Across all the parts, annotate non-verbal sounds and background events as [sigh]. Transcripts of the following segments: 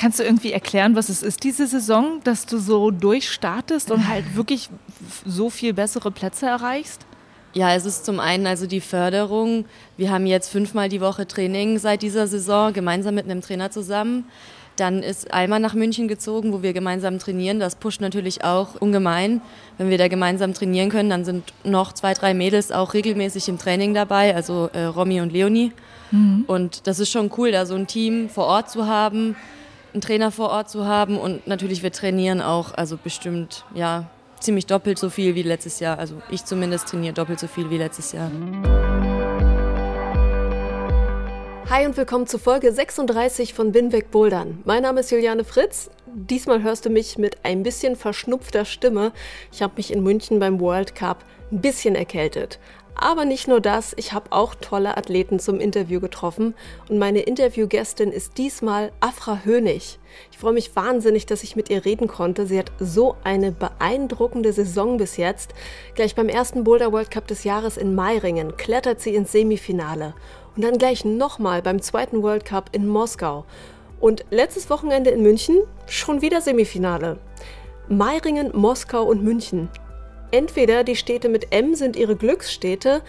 Kannst du irgendwie erklären, was es ist, diese Saison, dass du so durchstartest und halt [laughs] wirklich so viel bessere Plätze erreichst? Ja, es ist zum einen also die Förderung. Wir haben jetzt fünfmal die Woche Training seit dieser Saison, gemeinsam mit einem Trainer zusammen. Dann ist Alma nach München gezogen, wo wir gemeinsam trainieren. Das pusht natürlich auch ungemein. Wenn wir da gemeinsam trainieren können, dann sind noch zwei, drei Mädels auch regelmäßig im Training dabei, also äh, Romy und Leonie. Mhm. Und das ist schon cool, da so ein Team vor Ort zu haben einen Trainer vor Ort zu haben und natürlich wir trainieren auch, also bestimmt ja ziemlich doppelt so viel wie letztes Jahr. Also ich zumindest trainiere doppelt so viel wie letztes Jahr. Hi und willkommen zu Folge 36 von Binweg Bouldern. Mein Name ist Juliane Fritz. Diesmal hörst du mich mit ein bisschen verschnupfter Stimme. Ich habe mich in München beim World Cup ein bisschen erkältet. Aber nicht nur das, ich habe auch tolle Athleten zum Interview getroffen und meine Interviewgästin ist diesmal Afra Hönig. Ich freue mich wahnsinnig, dass ich mit ihr reden konnte. Sie hat so eine beeindruckende Saison bis jetzt. Gleich beim ersten Boulder World Cup des Jahres in Meiringen klettert sie ins Semifinale und dann gleich nochmal beim zweiten World Cup in Moskau. Und letztes Wochenende in München schon wieder Semifinale. Meiringen, Moskau und München entweder die Städte mit M sind ihre Glücksstädte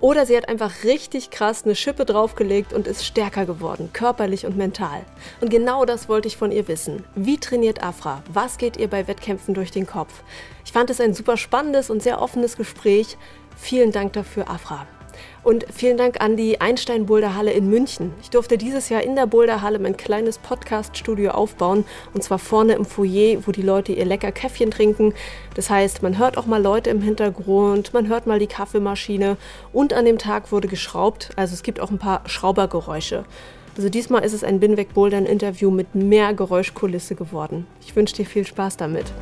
oder sie hat einfach richtig krass eine Schippe draufgelegt und ist stärker geworden, körperlich und mental. Und genau das wollte ich von ihr wissen. Wie trainiert Afra? Was geht ihr bei Wettkämpfen durch den Kopf? Ich fand es ein super spannendes und sehr offenes Gespräch. Vielen Dank dafür, Afra. Und vielen Dank an die Einstein Boulder Halle in München. Ich durfte dieses Jahr in der Boulder Halle mein kleines Podcast-Studio aufbauen. Und zwar vorne im Foyer, wo die Leute ihr lecker Käffchen trinken. Das heißt, man hört auch mal Leute im Hintergrund, man hört mal die Kaffeemaschine. Und an dem Tag wurde geschraubt. Also es gibt auch ein paar Schraubergeräusche. Also diesmal ist es ein Binweg Bouldern Interview mit mehr Geräuschkulisse geworden. Ich wünsche dir viel Spaß damit.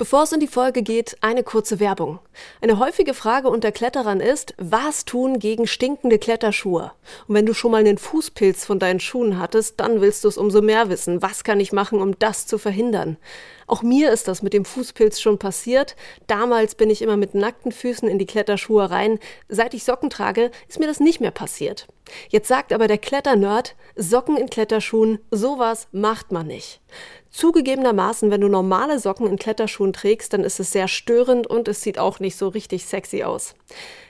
Bevor es in die Folge geht, eine kurze Werbung. Eine häufige Frage unter Kletterern ist, was tun gegen stinkende Kletterschuhe? Und wenn du schon mal einen Fußpilz von deinen Schuhen hattest, dann willst du es umso mehr wissen. Was kann ich machen, um das zu verhindern? Auch mir ist das mit dem Fußpilz schon passiert. Damals bin ich immer mit nackten Füßen in die Kletterschuhe rein. Seit ich Socken trage, ist mir das nicht mehr passiert. Jetzt sagt aber der Kletternerd, Socken in Kletterschuhen, sowas macht man nicht. Zugegebenermaßen, wenn du normale Socken in Kletterschuhen trägst, dann ist es sehr störend und es sieht auch nicht so richtig sexy aus.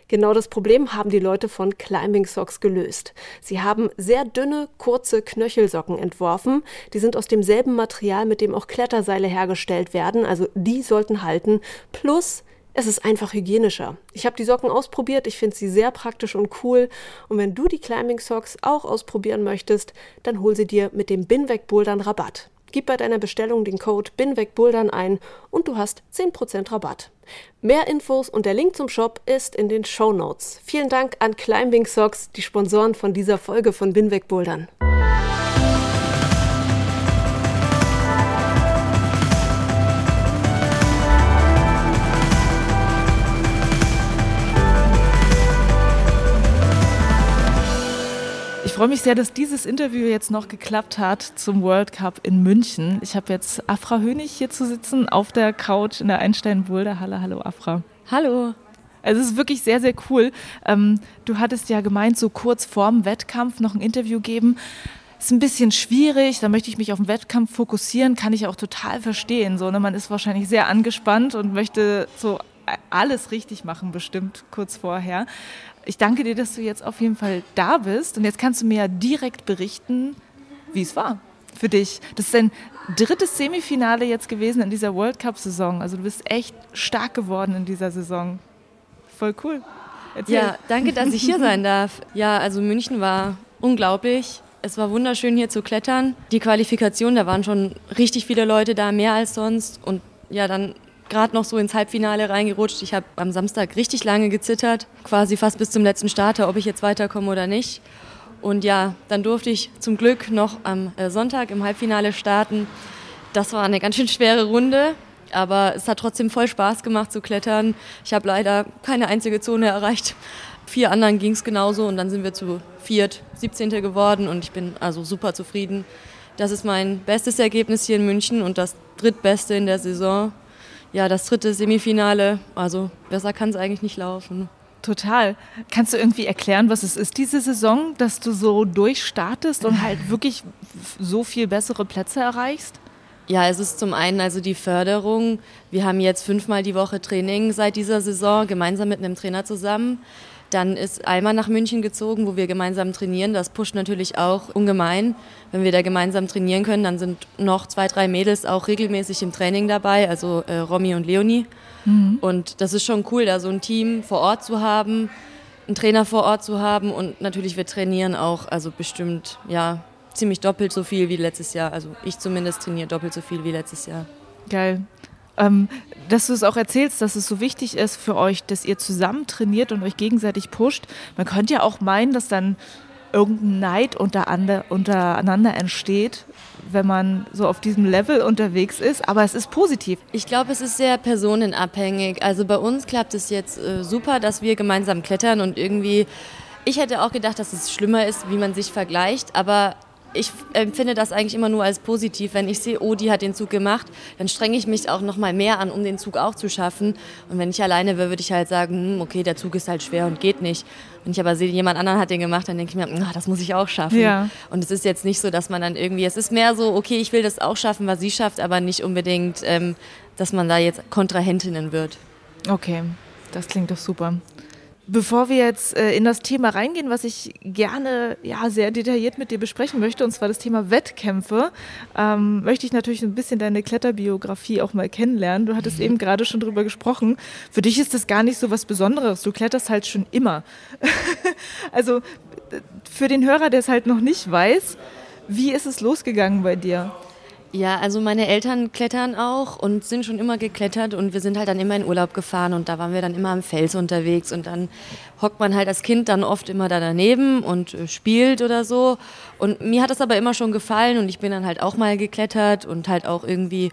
Genau das Problem haben die Leute von Climbing Socks gelöst. Sie haben sehr dünne, kurze Knöchelsocken entworfen. Die sind aus demselben Material, mit dem auch Kletterseile hergestellt werden. Also die sollten halten. Plus es ist einfach hygienischer. Ich habe die Socken ausprobiert, ich finde sie sehr praktisch und cool. Und wenn du die Climbing Socks auch ausprobieren möchtest, dann hol sie dir mit dem Binweg Bouldern Rabatt. Gib bei deiner Bestellung den Code BINWEGBouldern ein und du hast 10% Rabatt. Mehr Infos und der Link zum Shop ist in den Show Notes. Vielen Dank an Climbing Socks, die Sponsoren von dieser Folge von BINWEGBouldern. Freue mich sehr, dass dieses Interview jetzt noch geklappt hat zum World Cup in München. Ich habe jetzt Afra Hönig hier zu sitzen auf der Couch in der Einstein-Boulder Halle. Hallo Afra. Hallo. Also es ist wirklich sehr, sehr cool. Ähm, du hattest ja gemeint, so kurz vorm Wettkampf noch ein Interview geben. Ist ein bisschen schwierig, da möchte ich mich auf den Wettkampf fokussieren, kann ich auch total verstehen. So, ne? Man ist wahrscheinlich sehr angespannt und möchte so alles richtig machen, bestimmt kurz vorher. Ich danke dir, dass du jetzt auf jeden Fall da bist. Und jetzt kannst du mir direkt berichten, wie es war für dich. Das ist dein drittes Semifinale jetzt gewesen in dieser World Cup-Saison. Also du bist echt stark geworden in dieser Saison. Voll cool. Erzähl. Ja, danke, dass ich hier [laughs] sein darf. Ja, also München war unglaublich. Es war wunderschön hier zu klettern. Die Qualifikation, da waren schon richtig viele Leute da, mehr als sonst. Und ja, dann gerade noch so ins Halbfinale reingerutscht. Ich habe am Samstag richtig lange gezittert, quasi fast bis zum letzten Starter, ob ich jetzt weiterkomme oder nicht. Und ja, dann durfte ich zum Glück noch am äh, Sonntag im Halbfinale starten. Das war eine ganz schön schwere Runde, aber es hat trotzdem voll Spaß gemacht zu klettern. Ich habe leider keine einzige Zone erreicht. Vier anderen ging es genauso und dann sind wir zu viert, 17. geworden und ich bin also super zufrieden. Das ist mein bestes Ergebnis hier in München und das drittbeste in der Saison. Ja, das dritte Semifinale, also besser kann es eigentlich nicht laufen. Total. Kannst du irgendwie erklären, was es ist, diese Saison, dass du so durchstartest und halt wirklich so viel bessere Plätze erreichst? Ja, es ist zum einen also die Förderung. Wir haben jetzt fünfmal die Woche Training seit dieser Saison, gemeinsam mit einem Trainer zusammen. Dann ist Alma nach München gezogen, wo wir gemeinsam trainieren. Das pusht natürlich auch ungemein. Wenn wir da gemeinsam trainieren können, dann sind noch zwei, drei Mädels auch regelmäßig im Training dabei, also äh, Romy und Leonie. Mhm. Und das ist schon cool, da so ein Team vor Ort zu haben, einen Trainer vor Ort zu haben und natürlich wir trainieren auch, also bestimmt, ja, ziemlich doppelt so viel wie letztes Jahr. Also ich zumindest trainiere doppelt so viel wie letztes Jahr. Geil. Ähm, dass du es auch erzählst, dass es so wichtig ist für euch, dass ihr zusammen trainiert und euch gegenseitig pusht. Man könnte ja auch meinen, dass dann irgendein Neid untereinander entsteht, wenn man so auf diesem Level unterwegs ist, aber es ist positiv. Ich glaube, es ist sehr personenabhängig. Also bei uns klappt es jetzt äh, super, dass wir gemeinsam klettern und irgendwie, ich hätte auch gedacht, dass es schlimmer ist, wie man sich vergleicht, aber ich empfinde das eigentlich immer nur als positiv. Wenn ich sehe, oh, die hat den Zug gemacht, dann strenge ich mich auch noch mal mehr an, um den Zug auch zu schaffen. Und wenn ich alleine wäre, würde ich halt sagen, hm, okay, der Zug ist halt schwer und geht nicht. Wenn ich aber sehe, jemand anderen hat den gemacht, dann denke ich mir, ach, das muss ich auch schaffen. Ja. Und es ist jetzt nicht so, dass man dann irgendwie, es ist mehr so, okay, ich will das auch schaffen, was sie schafft, aber nicht unbedingt, ähm, dass man da jetzt Kontrahentinnen wird. Okay, das klingt doch super. Bevor wir jetzt äh, in das Thema reingehen, was ich gerne ja, sehr detailliert mit dir besprechen möchte, und zwar das Thema Wettkämpfe, ähm, möchte ich natürlich ein bisschen deine Kletterbiografie auch mal kennenlernen. Du hattest mhm. eben gerade schon drüber gesprochen. Für dich ist das gar nicht so was Besonderes. Du kletterst halt schon immer. [laughs] also für den Hörer, der es halt noch nicht weiß, wie ist es losgegangen bei dir? Ja, also meine Eltern klettern auch und sind schon immer geklettert und wir sind halt dann immer in Urlaub gefahren und da waren wir dann immer am Fels unterwegs und dann hockt man halt als Kind dann oft immer da daneben und äh, spielt oder so. Und mir hat das aber immer schon gefallen und ich bin dann halt auch mal geklettert und halt auch irgendwie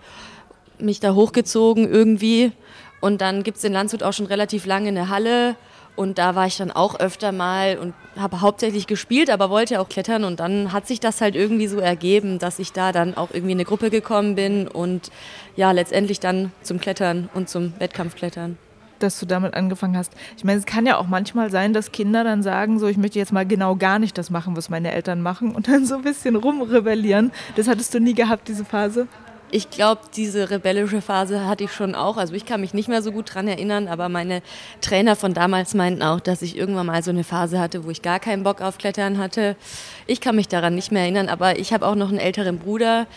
mich da hochgezogen irgendwie. Und dann gibt es in Landshut auch schon relativ lange eine Halle und da war ich dann auch öfter mal und habe hauptsächlich gespielt, aber wollte auch klettern. Und dann hat sich das halt irgendwie so ergeben, dass ich da dann auch irgendwie in eine Gruppe gekommen bin und ja, letztendlich dann zum Klettern und zum Wettkampfklettern dass du damit angefangen hast. Ich meine, es kann ja auch manchmal sein, dass Kinder dann sagen, so, ich möchte jetzt mal genau gar nicht das machen, was meine Eltern machen und dann so ein bisschen rumrebellieren. Das hattest du nie gehabt, diese Phase? Ich glaube, diese rebellische Phase hatte ich schon auch. Also ich kann mich nicht mehr so gut dran erinnern, aber meine Trainer von damals meinten auch, dass ich irgendwann mal so eine Phase hatte, wo ich gar keinen Bock auf Klettern hatte. Ich kann mich daran nicht mehr erinnern, aber ich habe auch noch einen älteren Bruder,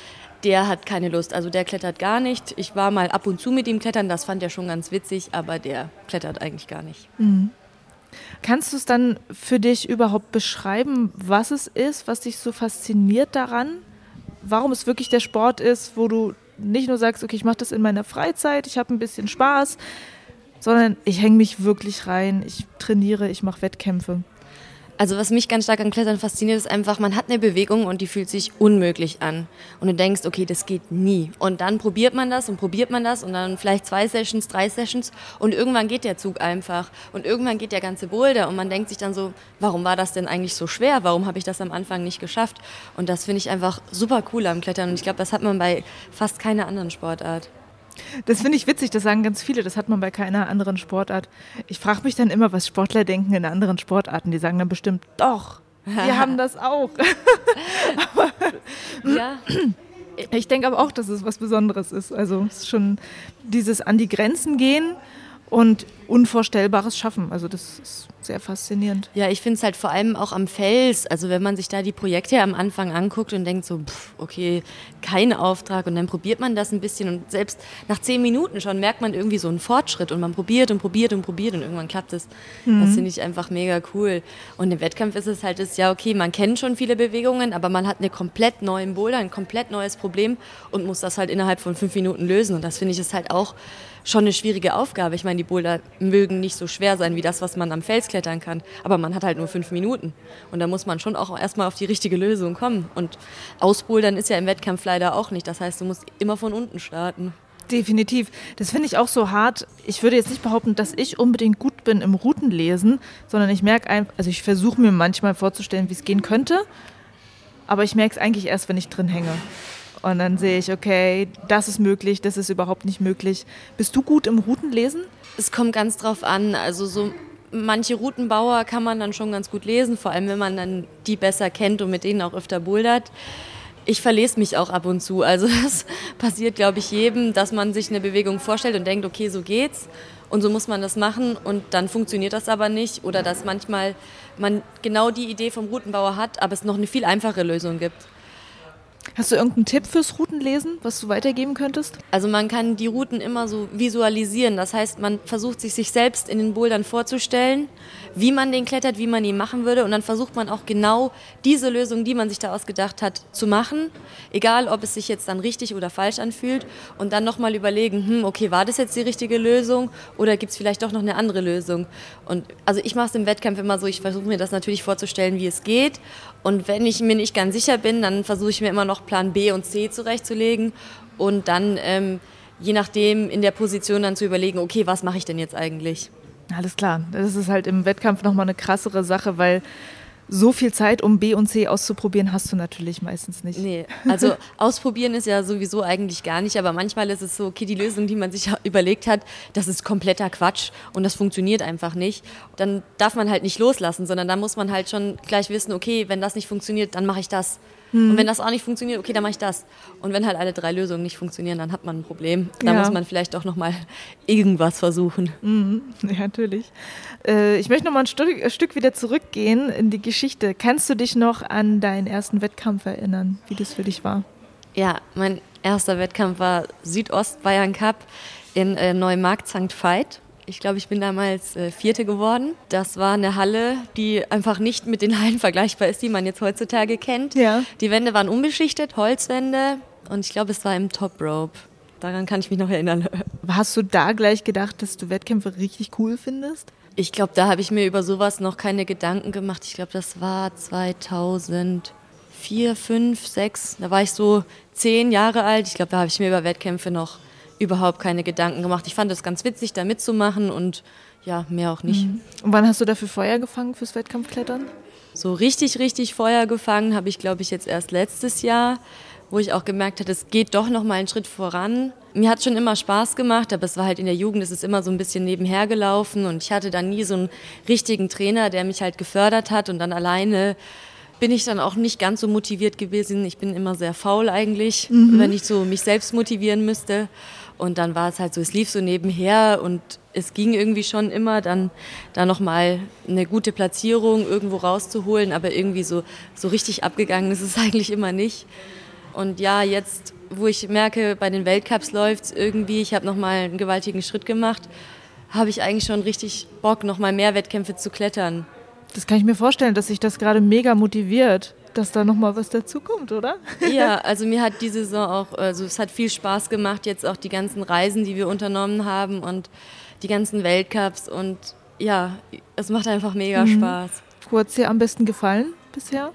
der hat keine Lust. Also der klettert gar nicht. Ich war mal ab und zu mit ihm klettern, das fand er schon ganz witzig, aber der klettert eigentlich gar nicht. Mhm. Kannst du es dann für dich überhaupt beschreiben, was es ist, was dich so fasziniert daran? Warum es wirklich der Sport ist, wo du nicht nur sagst, okay, ich mache das in meiner Freizeit, ich habe ein bisschen Spaß, sondern ich hänge mich wirklich rein, ich trainiere, ich mache Wettkämpfe. Also was mich ganz stark an Klettern fasziniert, ist einfach, man hat eine Bewegung und die fühlt sich unmöglich an. Und du denkst, okay, das geht nie. Und dann probiert man das und probiert man das und dann vielleicht zwei Sessions, drei Sessions und irgendwann geht der Zug einfach. Und irgendwann geht der ganze Boulder und man denkt sich dann so, warum war das denn eigentlich so schwer? Warum habe ich das am Anfang nicht geschafft? Und das finde ich einfach super cool am Klettern und ich glaube, das hat man bei fast keiner anderen Sportart. Das finde ich witzig, das sagen ganz viele, das hat man bei keiner anderen Sportart. Ich frage mich dann immer, was Sportler denken in anderen Sportarten. Die sagen dann bestimmt, doch, wir haben das auch. aber, [laughs] ja. Ich denke aber auch, dass es was Besonderes ist. Also es ist schon dieses an die Grenzen gehen und Unvorstellbares schaffen. Also das ist sehr faszinierend. Ja, ich finde es halt vor allem auch am Fels. Also wenn man sich da die Projekte am Anfang anguckt und denkt so, pff, okay, kein Auftrag und dann probiert man das ein bisschen und selbst nach zehn Minuten schon merkt man irgendwie so einen Fortschritt und man probiert und probiert und probiert und irgendwann klappt es. Mhm. Das finde ich einfach mega cool. Und im Wettkampf ist es halt, ist, ja okay, man kennt schon viele Bewegungen, aber man hat eine komplett neuen Boulder, ein komplett neues Problem und muss das halt innerhalb von fünf Minuten lösen. Und das finde ich ist halt auch schon eine schwierige Aufgabe. Ich meine, die Boulder mögen nicht so schwer sein wie das, was man am Fels klettern kann. Aber man hat halt nur fünf Minuten. Und da muss man schon auch erstmal auf die richtige Lösung kommen. Und ausbouldern ist ja im Wettkampf leider auch nicht. Das heißt, du musst immer von unten starten. Definitiv. Das finde ich auch so hart. Ich würde jetzt nicht behaupten, dass ich unbedingt gut bin im Routenlesen, sondern ich merke einfach, also ich versuche mir manchmal vorzustellen, wie es gehen könnte, aber ich merke es eigentlich erst, wenn ich drin hänge. Und dann sehe ich, okay, das ist möglich, das ist überhaupt nicht möglich. Bist du gut im Routenlesen? Es kommt ganz drauf an. Also so manche Routenbauer kann man dann schon ganz gut lesen, vor allem wenn man dann die besser kennt und mit denen auch öfter bouldert. Ich verlese mich auch ab und zu. Also [laughs] das passiert, glaube ich, jedem, dass man sich eine Bewegung vorstellt und denkt, okay, so geht's. Und so muss man das machen und dann funktioniert das aber nicht. Oder dass manchmal man genau die Idee vom Routenbauer hat, aber es noch eine viel einfache Lösung gibt. Hast du irgendeinen Tipp fürs Routenlesen, was du weitergeben könntest? Also man kann die Routen immer so visualisieren. Das heißt, man versucht sich sich selbst in den Bouldern vorzustellen, wie man den klettert, wie man ihn machen würde. Und dann versucht man auch genau diese Lösung, die man sich da ausgedacht hat, zu machen. Egal, ob es sich jetzt dann richtig oder falsch anfühlt. Und dann nochmal überlegen, hm, okay, war das jetzt die richtige Lösung oder gibt es vielleicht doch noch eine andere Lösung? Und also ich mache es im Wettkampf immer so, ich versuche mir das natürlich vorzustellen, wie es geht. Und wenn ich mir nicht ganz sicher bin, dann versuche ich mir immer noch Plan B und C zurechtzulegen und dann ähm, je nachdem in der Position dann zu überlegen, okay, was mache ich denn jetzt eigentlich? Alles klar. Das ist halt im Wettkampf nochmal eine krassere Sache, weil so viel Zeit, um B und C auszuprobieren, hast du natürlich meistens nicht. Nee, also ausprobieren ist ja sowieso eigentlich gar nicht, aber manchmal ist es so, okay, die Lösung, die man sich [laughs] überlegt hat, das ist kompletter Quatsch und das funktioniert einfach nicht. Dann darf man halt nicht loslassen, sondern dann muss man halt schon gleich wissen, okay, wenn das nicht funktioniert, dann mache ich das. Hm. Und wenn das auch nicht funktioniert, okay, dann mache ich das. Und wenn halt alle drei Lösungen nicht funktionieren, dann hat man ein Problem. Da ja. muss man vielleicht auch nochmal [laughs] irgendwas versuchen. Mhm. [laughs] Ja, natürlich. Äh, ich möchte nochmal ein Stück, ein Stück wieder zurückgehen in die Geschichte. Kannst du dich noch an deinen ersten Wettkampf erinnern, wie das für dich war? Ja, mein erster Wettkampf war Südostbayern Cup in äh, Neumarkt St. Veit. Ich glaube, ich bin damals äh, Vierte geworden. Das war eine Halle, die einfach nicht mit den Hallen [laughs] vergleichbar ist, die man jetzt heutzutage kennt. Ja. Die Wände waren unbeschichtet, Holzwände und ich glaube, es war im Top Rope. Daran kann ich mich noch erinnern. [laughs] Hast du da gleich gedacht, dass du Wettkämpfe richtig cool findest? Ich glaube, da habe ich mir über sowas noch keine Gedanken gemacht. Ich glaube, das war 2004, 5, 6. Da war ich so zehn Jahre alt. Ich glaube, da habe ich mir über Wettkämpfe noch überhaupt keine Gedanken gemacht. Ich fand es ganz witzig, da mitzumachen und ja, mehr auch nicht. Mhm. Und wann hast du dafür Feuer gefangen fürs Wettkampfklettern? So richtig, richtig Feuer gefangen habe ich, glaube ich, jetzt erst letztes Jahr, wo ich auch gemerkt habe, es geht doch noch mal einen Schritt voran. Mir hat schon immer Spaß gemacht, aber es war halt in der Jugend, es ist immer so ein bisschen nebenher gelaufen und ich hatte dann nie so einen richtigen Trainer, der mich halt gefördert hat und dann alleine bin ich dann auch nicht ganz so motiviert gewesen. Ich bin immer sehr faul eigentlich, mhm. wenn ich so mich selbst motivieren müsste. Und dann war es halt so, es lief so nebenher und es ging irgendwie schon immer, dann da nochmal eine gute Platzierung irgendwo rauszuholen, aber irgendwie so, so richtig abgegangen ist es [laughs] eigentlich immer nicht. Und ja, jetzt, wo ich merke, bei den Weltcups läuft es irgendwie, ich habe nochmal einen gewaltigen Schritt gemacht, habe ich eigentlich schon richtig Bock, nochmal mehr Wettkämpfe zu klettern. Das kann ich mir vorstellen, dass sich das gerade mega motiviert dass da nochmal was dazukommt, oder? Ja, [laughs] also mir hat die Saison auch, also es hat viel Spaß gemacht, jetzt auch die ganzen Reisen, die wir unternommen haben und die ganzen Weltcups und ja, es macht einfach mega mhm. Spaß. Wo hat es dir am besten gefallen bisher?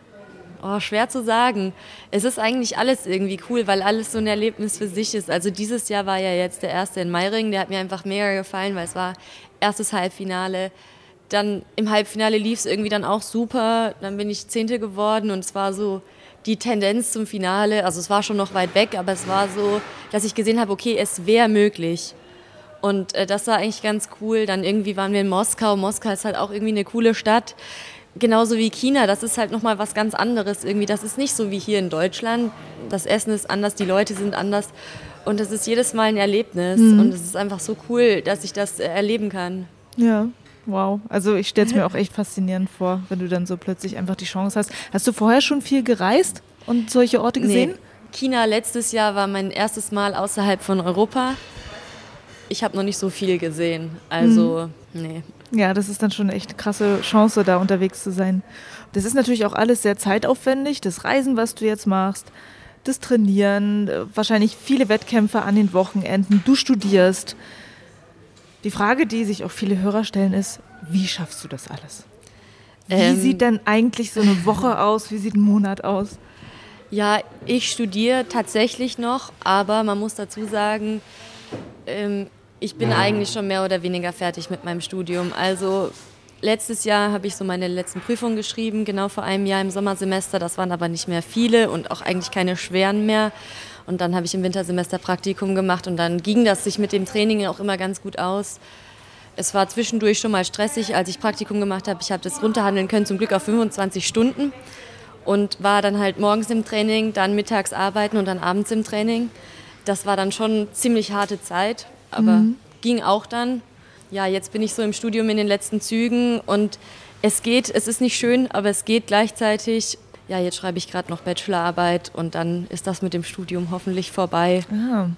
Oh, schwer zu sagen. Es ist eigentlich alles irgendwie cool, weil alles so ein Erlebnis für sich ist. Also dieses Jahr war ja jetzt der erste in Meiringen, der hat mir einfach mega gefallen, weil es war erstes Halbfinale dann im Halbfinale lief es irgendwie dann auch super. Dann bin ich Zehnte geworden und es war so die Tendenz zum Finale. Also es war schon noch weit weg, aber es war so, dass ich gesehen habe, okay, es wäre möglich. Und äh, das war eigentlich ganz cool. Dann irgendwie waren wir in Moskau. Moskau ist halt auch irgendwie eine coole Stadt. Genauso wie China, das ist halt nochmal was ganz anderes irgendwie. Das ist nicht so wie hier in Deutschland. Das Essen ist anders, die Leute sind anders. Und das ist jedes Mal ein Erlebnis. Mhm. Und es ist einfach so cool, dass ich das äh, erleben kann. Ja. Wow, also ich stelle es mir auch echt faszinierend vor, wenn du dann so plötzlich einfach die Chance hast. Hast du vorher schon viel gereist und solche Orte gesehen? Nee. China letztes Jahr war mein erstes Mal außerhalb von Europa. Ich habe noch nicht so viel gesehen, also hm. nee. Ja, das ist dann schon echt eine krasse Chance, da unterwegs zu sein. Das ist natürlich auch alles sehr zeitaufwendig, das Reisen, was du jetzt machst, das Trainieren, wahrscheinlich viele Wettkämpfe an den Wochenenden, du studierst. Die Frage, die sich auch viele Hörer stellen, ist, wie schaffst du das alles? Wie ähm, sieht denn eigentlich so eine Woche aus? Wie sieht ein Monat aus? Ja, ich studiere tatsächlich noch, aber man muss dazu sagen, ähm, ich bin eigentlich schon mehr oder weniger fertig mit meinem Studium. Also letztes Jahr habe ich so meine letzten Prüfungen geschrieben, genau vor einem Jahr im Sommersemester. Das waren aber nicht mehr viele und auch eigentlich keine schweren mehr. Und dann habe ich im Wintersemester Praktikum gemacht und dann ging das sich mit dem Training auch immer ganz gut aus. Es war zwischendurch schon mal stressig, als ich Praktikum gemacht habe. Ich habe das runterhandeln können, zum Glück auf 25 Stunden und war dann halt morgens im Training, dann mittags arbeiten und dann abends im Training. Das war dann schon ziemlich harte Zeit, aber mhm. ging auch dann. Ja, jetzt bin ich so im Studium in den letzten Zügen und es geht, es ist nicht schön, aber es geht gleichzeitig. Ja, jetzt schreibe ich gerade noch Bachelorarbeit und dann ist das mit dem Studium hoffentlich vorbei. Ah.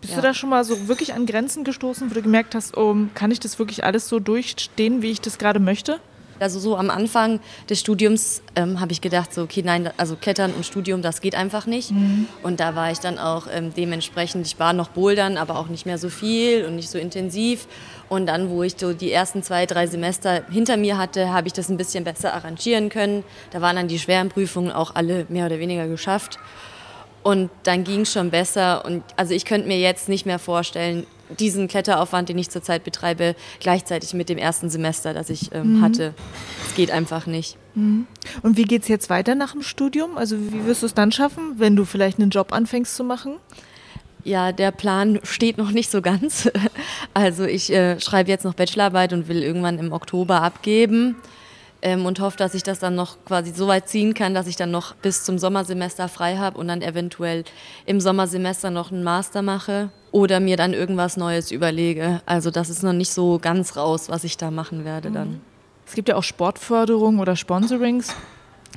Bist ja. du da schon mal so wirklich an Grenzen gestoßen, wo du gemerkt hast, oh, kann ich das wirklich alles so durchstehen, wie ich das gerade möchte? Also so am Anfang des Studiums ähm, habe ich gedacht, so okay, nein, also Klettern und Studium, das geht einfach nicht. Mhm. Und da war ich dann auch ähm, dementsprechend, ich war noch bouldern, aber auch nicht mehr so viel und nicht so intensiv. Und dann, wo ich so die ersten zwei, drei Semester hinter mir hatte, habe ich das ein bisschen besser arrangieren können. Da waren dann die schweren Prüfungen auch alle mehr oder weniger geschafft. Und dann ging es schon besser. Und also ich könnte mir jetzt nicht mehr vorstellen, diesen Kletteraufwand, den ich zurzeit betreibe, gleichzeitig mit dem ersten Semester, das ich ähm, mhm. hatte. Es geht einfach nicht. Mhm. Und wie geht es jetzt weiter nach dem Studium? Also wie wirst du es dann schaffen, wenn du vielleicht einen Job anfängst zu machen? Ja, der Plan steht noch nicht so ganz. [laughs] Also ich äh, schreibe jetzt noch Bachelorarbeit und will irgendwann im Oktober abgeben ähm, und hoffe, dass ich das dann noch quasi so weit ziehen kann, dass ich dann noch bis zum Sommersemester frei habe und dann eventuell im Sommersemester noch einen Master mache oder mir dann irgendwas Neues überlege. Also das ist noch nicht so ganz raus, was ich da machen werde dann. Es gibt ja auch Sportförderung oder Sponsorings,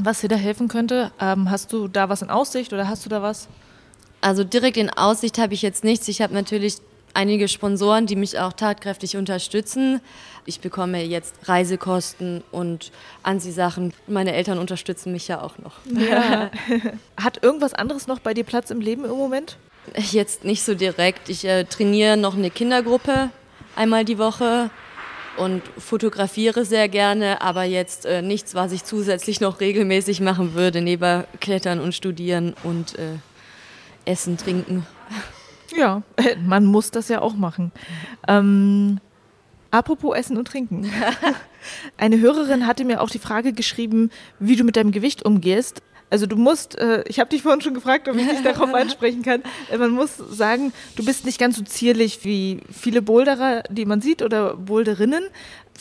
was dir da helfen könnte. Ähm, hast du da was in Aussicht oder hast du da was? Also direkt in Aussicht habe ich jetzt nichts. Ich habe natürlich einige Sponsoren, die mich auch tatkräftig unterstützen. Ich bekomme jetzt Reisekosten und Anziehsachen. Meine Eltern unterstützen mich ja auch noch. Ja. [laughs] Hat irgendwas anderes noch bei dir Platz im Leben im Moment? Jetzt nicht so direkt. Ich äh, trainiere noch eine Kindergruppe einmal die Woche und fotografiere sehr gerne, aber jetzt äh, nichts, was ich zusätzlich noch regelmäßig machen würde, neben Klettern und Studieren und äh, Essen, Trinken. Ja, man muss das ja auch machen. Ähm, apropos Essen und Trinken. [laughs] Eine Hörerin hatte mir auch die Frage geschrieben, wie du mit deinem Gewicht umgehst. Also du musst, äh, ich habe dich vorhin schon gefragt, ob ich dich darauf [laughs] ansprechen kann. Äh, man muss sagen, du bist nicht ganz so zierlich wie viele Boulderer, die man sieht oder Boulderinnen.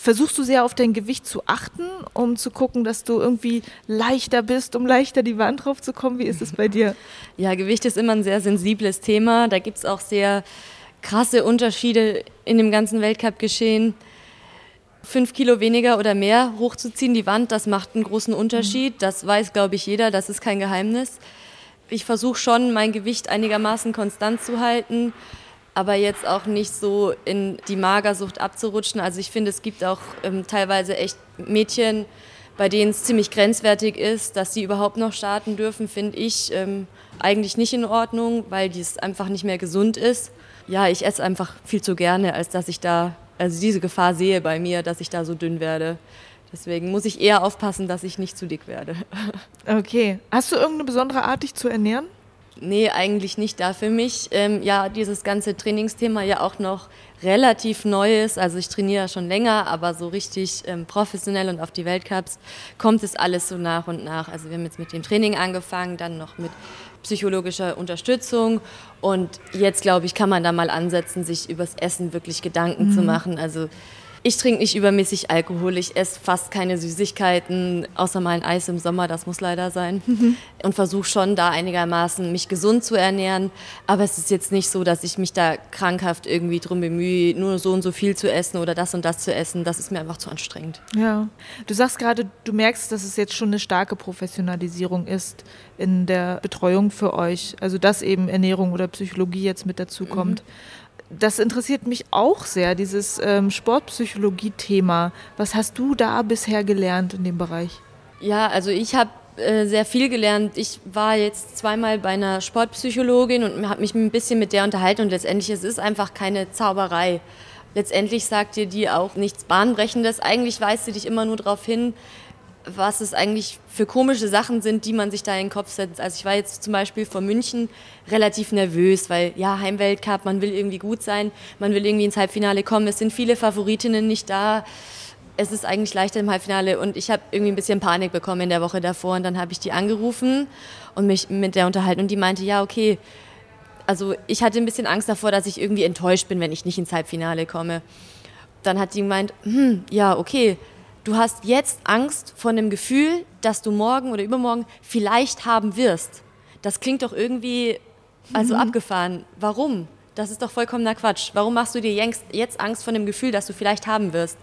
Versuchst du sehr auf dein Gewicht zu achten, um zu gucken, dass du irgendwie leichter bist, um leichter die Wand drauf zu kommen? Wie ist es bei dir? [laughs] Ja, Gewicht ist immer ein sehr sensibles Thema. Da gibt es auch sehr krasse Unterschiede in dem ganzen Weltcup-Geschehen fünf Kilo weniger oder mehr hochzuziehen, die Wand, das macht einen großen Unterschied. Mhm. Das weiß, glaube ich, jeder, das ist kein Geheimnis. Ich versuche schon, mein Gewicht einigermaßen konstant zu halten, aber jetzt auch nicht so in die Magersucht abzurutschen. Also ich finde, es gibt auch ähm, teilweise echt Mädchen, bei denen es ziemlich grenzwertig ist, dass sie überhaupt noch starten dürfen, finde ich ähm, eigentlich nicht in Ordnung, weil dies einfach nicht mehr gesund ist. Ja, ich esse einfach viel zu gerne, als dass ich da also diese Gefahr sehe bei mir, dass ich da so dünn werde. Deswegen muss ich eher aufpassen, dass ich nicht zu dick werde. [laughs] Okay. Hast du irgendeine besondere Art, dich zu ernähren? Nee, eigentlich nicht. Da für mich ähm, ja dieses ganze Trainingsthema ja auch noch relativ neu ist. Also ich trainiere ja schon länger, aber so richtig ähm, professionell und auf die Weltcups kommt es alles so nach und nach. Also wir haben jetzt mit dem Training angefangen, dann noch mit psychologischer Unterstützung. Und jetzt, glaube ich, kann man da mal ansetzen, sich übers Essen wirklich Gedanken mhm. zu machen. Also ich trinke nicht übermäßig Alkohol, ich esse fast keine Süßigkeiten, außer mal ein Eis im Sommer, das muss leider sein. Mhm. Und versuche schon da einigermaßen mich gesund zu ernähren. Aber es ist jetzt nicht so, dass ich mich da krankhaft irgendwie drum bemühe, nur so und so viel zu essen oder das und das zu essen. Das ist mir einfach zu anstrengend. Ja. Du sagst gerade, du merkst, dass es jetzt schon eine starke Professionalisierung ist in der Betreuung für euch. Also dass eben Ernährung oder Psychologie jetzt mit dazu kommt. Mhm das interessiert mich auch sehr, dieses ähm, Sportpsychologie-Thema. Was hast du da bisher gelernt in dem Bereich? Ja, also ich habe äh, sehr viel gelernt. Ich war jetzt zweimal bei einer Sportpsychologin und habe mich ein bisschen mit der unterhalten und letztendlich es ist einfach keine Zauberei. letztendlich sagt dir die auch nichts Bahnbrechendes. Eigentlich weist sie dich immer nur darauf hin, was es eigentlich für komische Sachen sind, die man sich da in den Kopf setzt. Also ich war jetzt zum Beispiel vor München relativ nervös, weil ja, Heimweltcup, man will irgendwie gut sein, man will irgendwie ins Halbfinale kommen, es sind viele Favoritinnen nicht da. Es ist eigentlich leichter im Halbfinale und ich habe irgendwie ein bisschen Panik bekommen in der Woche davor und dann habe ich die angerufen und mich mit der unterhalten und die meinte, ja, okay, also ich hatte ein bisschen Angst davor, dass ich irgendwie enttäuscht bin, wenn ich nicht ins Halbfinale komme. Dann hat sie gemeint, hm, ja, okay, Du hast jetzt Angst vor dem Gefühl, dass du morgen oder übermorgen vielleicht haben wirst. Das klingt doch irgendwie also mhm. abgefahren. Warum? Das ist doch vollkommener Quatsch. Warum machst du dir jetzt Angst vor dem Gefühl, dass du vielleicht haben wirst?